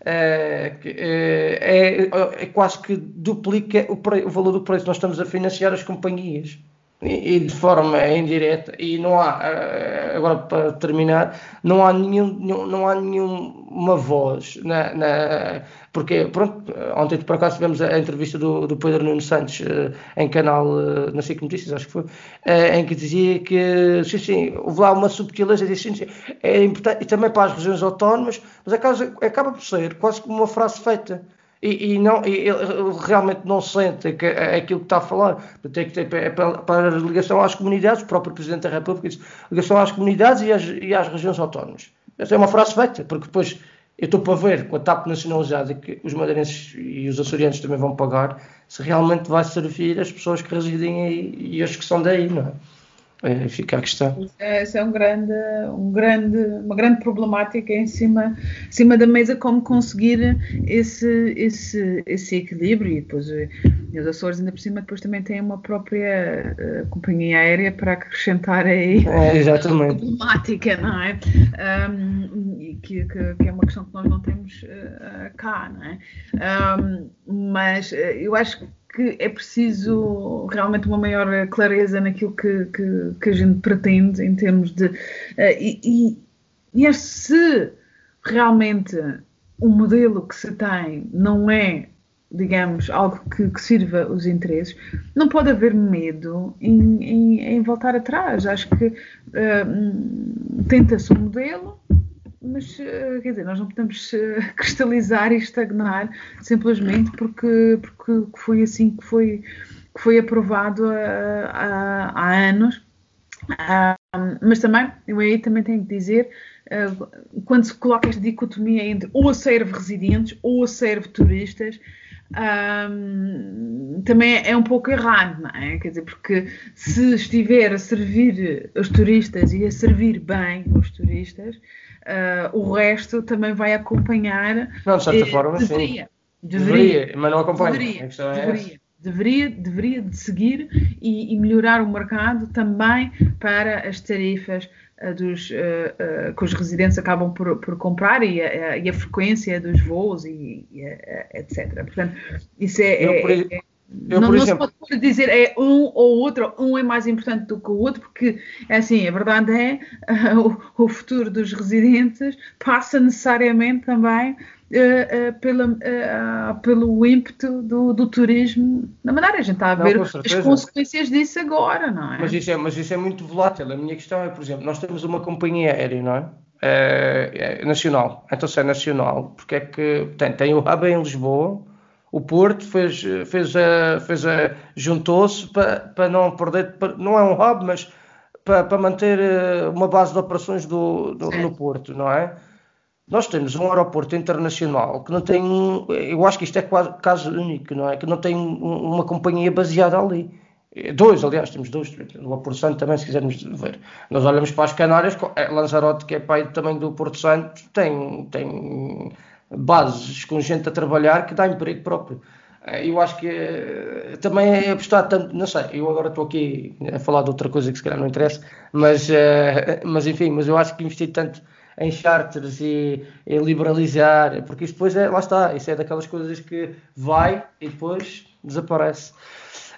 uh, é, é, quase que duplica o, pre, o valor do preço. Nós estamos a financiar as companhias e, de forma indireta. E não há eh, agora para terminar não há nenhum não há nenhuma voz na, na porque pronto ontem por acaso tivemos a entrevista do, do Pedro Nuno Santos eh, em canal uh, na SIC Notícias acho que foi em que dizia que sim, sim houve lá uma subtileza disse, sim, é importante e também para as regiões autónomas mas acaba por ser quase como uma frase feita e, e, não, e ele realmente não sente é aquilo que está a falar. Tem que ter é para, para a ligação às comunidades, o próprio Presidente da República diz ligação às comunidades e às, e às regiões autónomas. Essa é uma frase feita, porque depois eu estou para ver com a TAP nacionalizada que os madeirenses e os açorianos também vão pagar, se realmente vai servir as pessoas que residem aí e as que são daí, não é? É, fica a questão. Essa é um grande, um grande, uma grande problemática em cima, em cima da mesa, como conseguir esse, esse, esse equilíbrio. E depois eh, os Açores, ainda por cima, depois também têm uma própria uh, companhia aérea para acrescentar aí é, exatamente. problemática, não é? Um, que, que, que, é uma questão que nós não temos uh, cá, não é? Um, mas eu acho que que é preciso realmente uma maior clareza naquilo que, que, que a gente pretende em termos de. Uh, e, e, e é se realmente o modelo que se tem não é, digamos, algo que, que sirva os interesses, não pode haver medo em, em, em voltar atrás. Acho que uh, tenta-se um modelo mas eh, quer dizer, nós não podemos eh, cristalizar e estagnar simplesmente porque, porque foi assim que foi, que foi aprovado há, há anos. mas também, eu aí também tenho que dizer, eh, quando se coloca esta dicotomia entre ou serve residentes ou serve turistas, um, também é um pouco errado, não é? Quer dizer, porque se estiver a servir os turistas e a servir bem os turistas, uh, o resto também vai acompanhar. Não, de certa forma, deveria, sim. Deveria, deveria, mas não acompanha. Deveria, é deveria, deveria, deveria de seguir e, e, melhorar o mercado também para as tarifas uh, dos, uh, que os residentes acabam por, por comprar e a, e a, frequência dos voos e, e etc. Portanto, isso é, eu, é, é eu, não, não exemplo... se pode dizer é um ou outro, um é mais importante do que o outro, porque é assim, a verdade é o, o futuro dos residentes passa necessariamente também uh, uh, pela, uh, pelo ímpeto do, do, turismo na Madeira. A gente está a ver não, as consequências disso agora, não é? Mas isso é? mas isso é muito volátil. A minha questão é, por exemplo, nós temos uma companhia aérea, não é? É, é nacional. Então, se é nacional, porque é que tem, tem o hub em Lisboa, o Porto fez, fez a, fez a, juntou-se para, para não perder, para, não é um hub, mas para, para manter uma base de operações do, do no Porto, não é? Nós temos um aeroporto internacional que não tem, eu acho que isto é quase caso único, não é? Que não tem uma companhia baseada ali. Dois, aliás, temos dois, o Porto Santo também, se quisermos ver. Nós olhamos para as Canárias, é, Lanzarote, que é pai também do Porto Santo, tem, tem bases com gente a trabalhar que dá emprego próprio. Eh, eu acho que eh, também é apostar tanto, não sei, eu agora estou aqui a falar de outra coisa que se calhar não interessa, mas, eh, mas enfim, mas eu acho que investir tanto em charters e, e liberalizar, porque isto depois é, lá está, isso é daquelas coisas que vai e depois desaparece.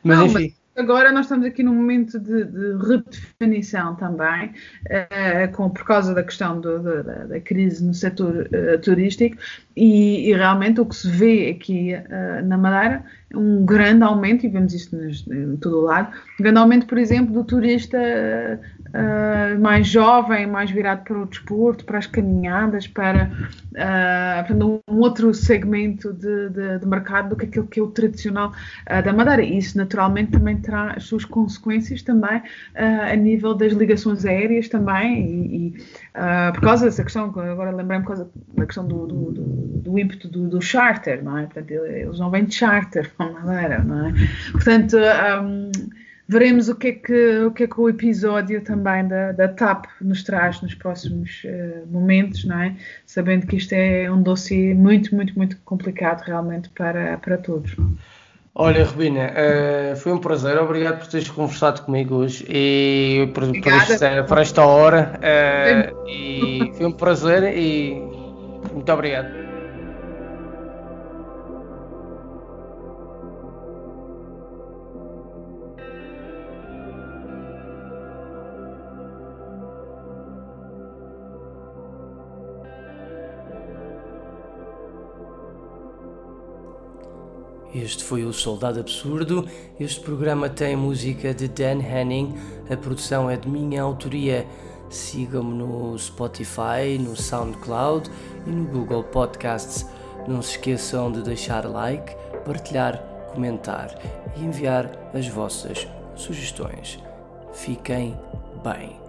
Mas Não, enfim. Mas agora nós estamos aqui num momento de, de redefinição também, uh, com, por causa da questão do, do, da, da, crise no setor uh, turístico, e, e, realmente o que se vê aqui uh, na Madeira um grande aumento, e vemos isto em todo o lado, um grande aumento, por exemplo, do turista uh, mais jovem, mais virado para o desporto, para as caminhadas, para, uh, um outro segmento de, de, de, mercado do que aquilo que é o tradicional uh, da Madeira. Isso naturalmente também terá as suas consequências também a nível das ligações aéreas também, e, e por causa dessa questão, agora lembrei-me da questão do, do, do, do ímpeto do, do, charter, não é? Portanto, eles não vêm de charter para Madeira, não é? Portanto, um, veremos o que, é que, o que é que o episódio também da, da TAP nos traz nos próximos uh, momentos, não é? Sabendo que isto é um dossiê muito, muito, muito complicado realmente para, para todos. Olha, Rubina, uh, foi um prazer, obrigado por teres conversado comigo hoje e por, por, este, por esta hora. Uh, e foi um prazer e muito obrigado. Este foi o Soldado Absurdo. Este programa tem música de Dan Henning. A produção é de minha autoria. Sigam-me no Spotify, no SoundCloud e no Google Podcasts. Não se esqueçam de deixar like, partilhar, comentar e enviar as vossas sugestões. Fiquem bem.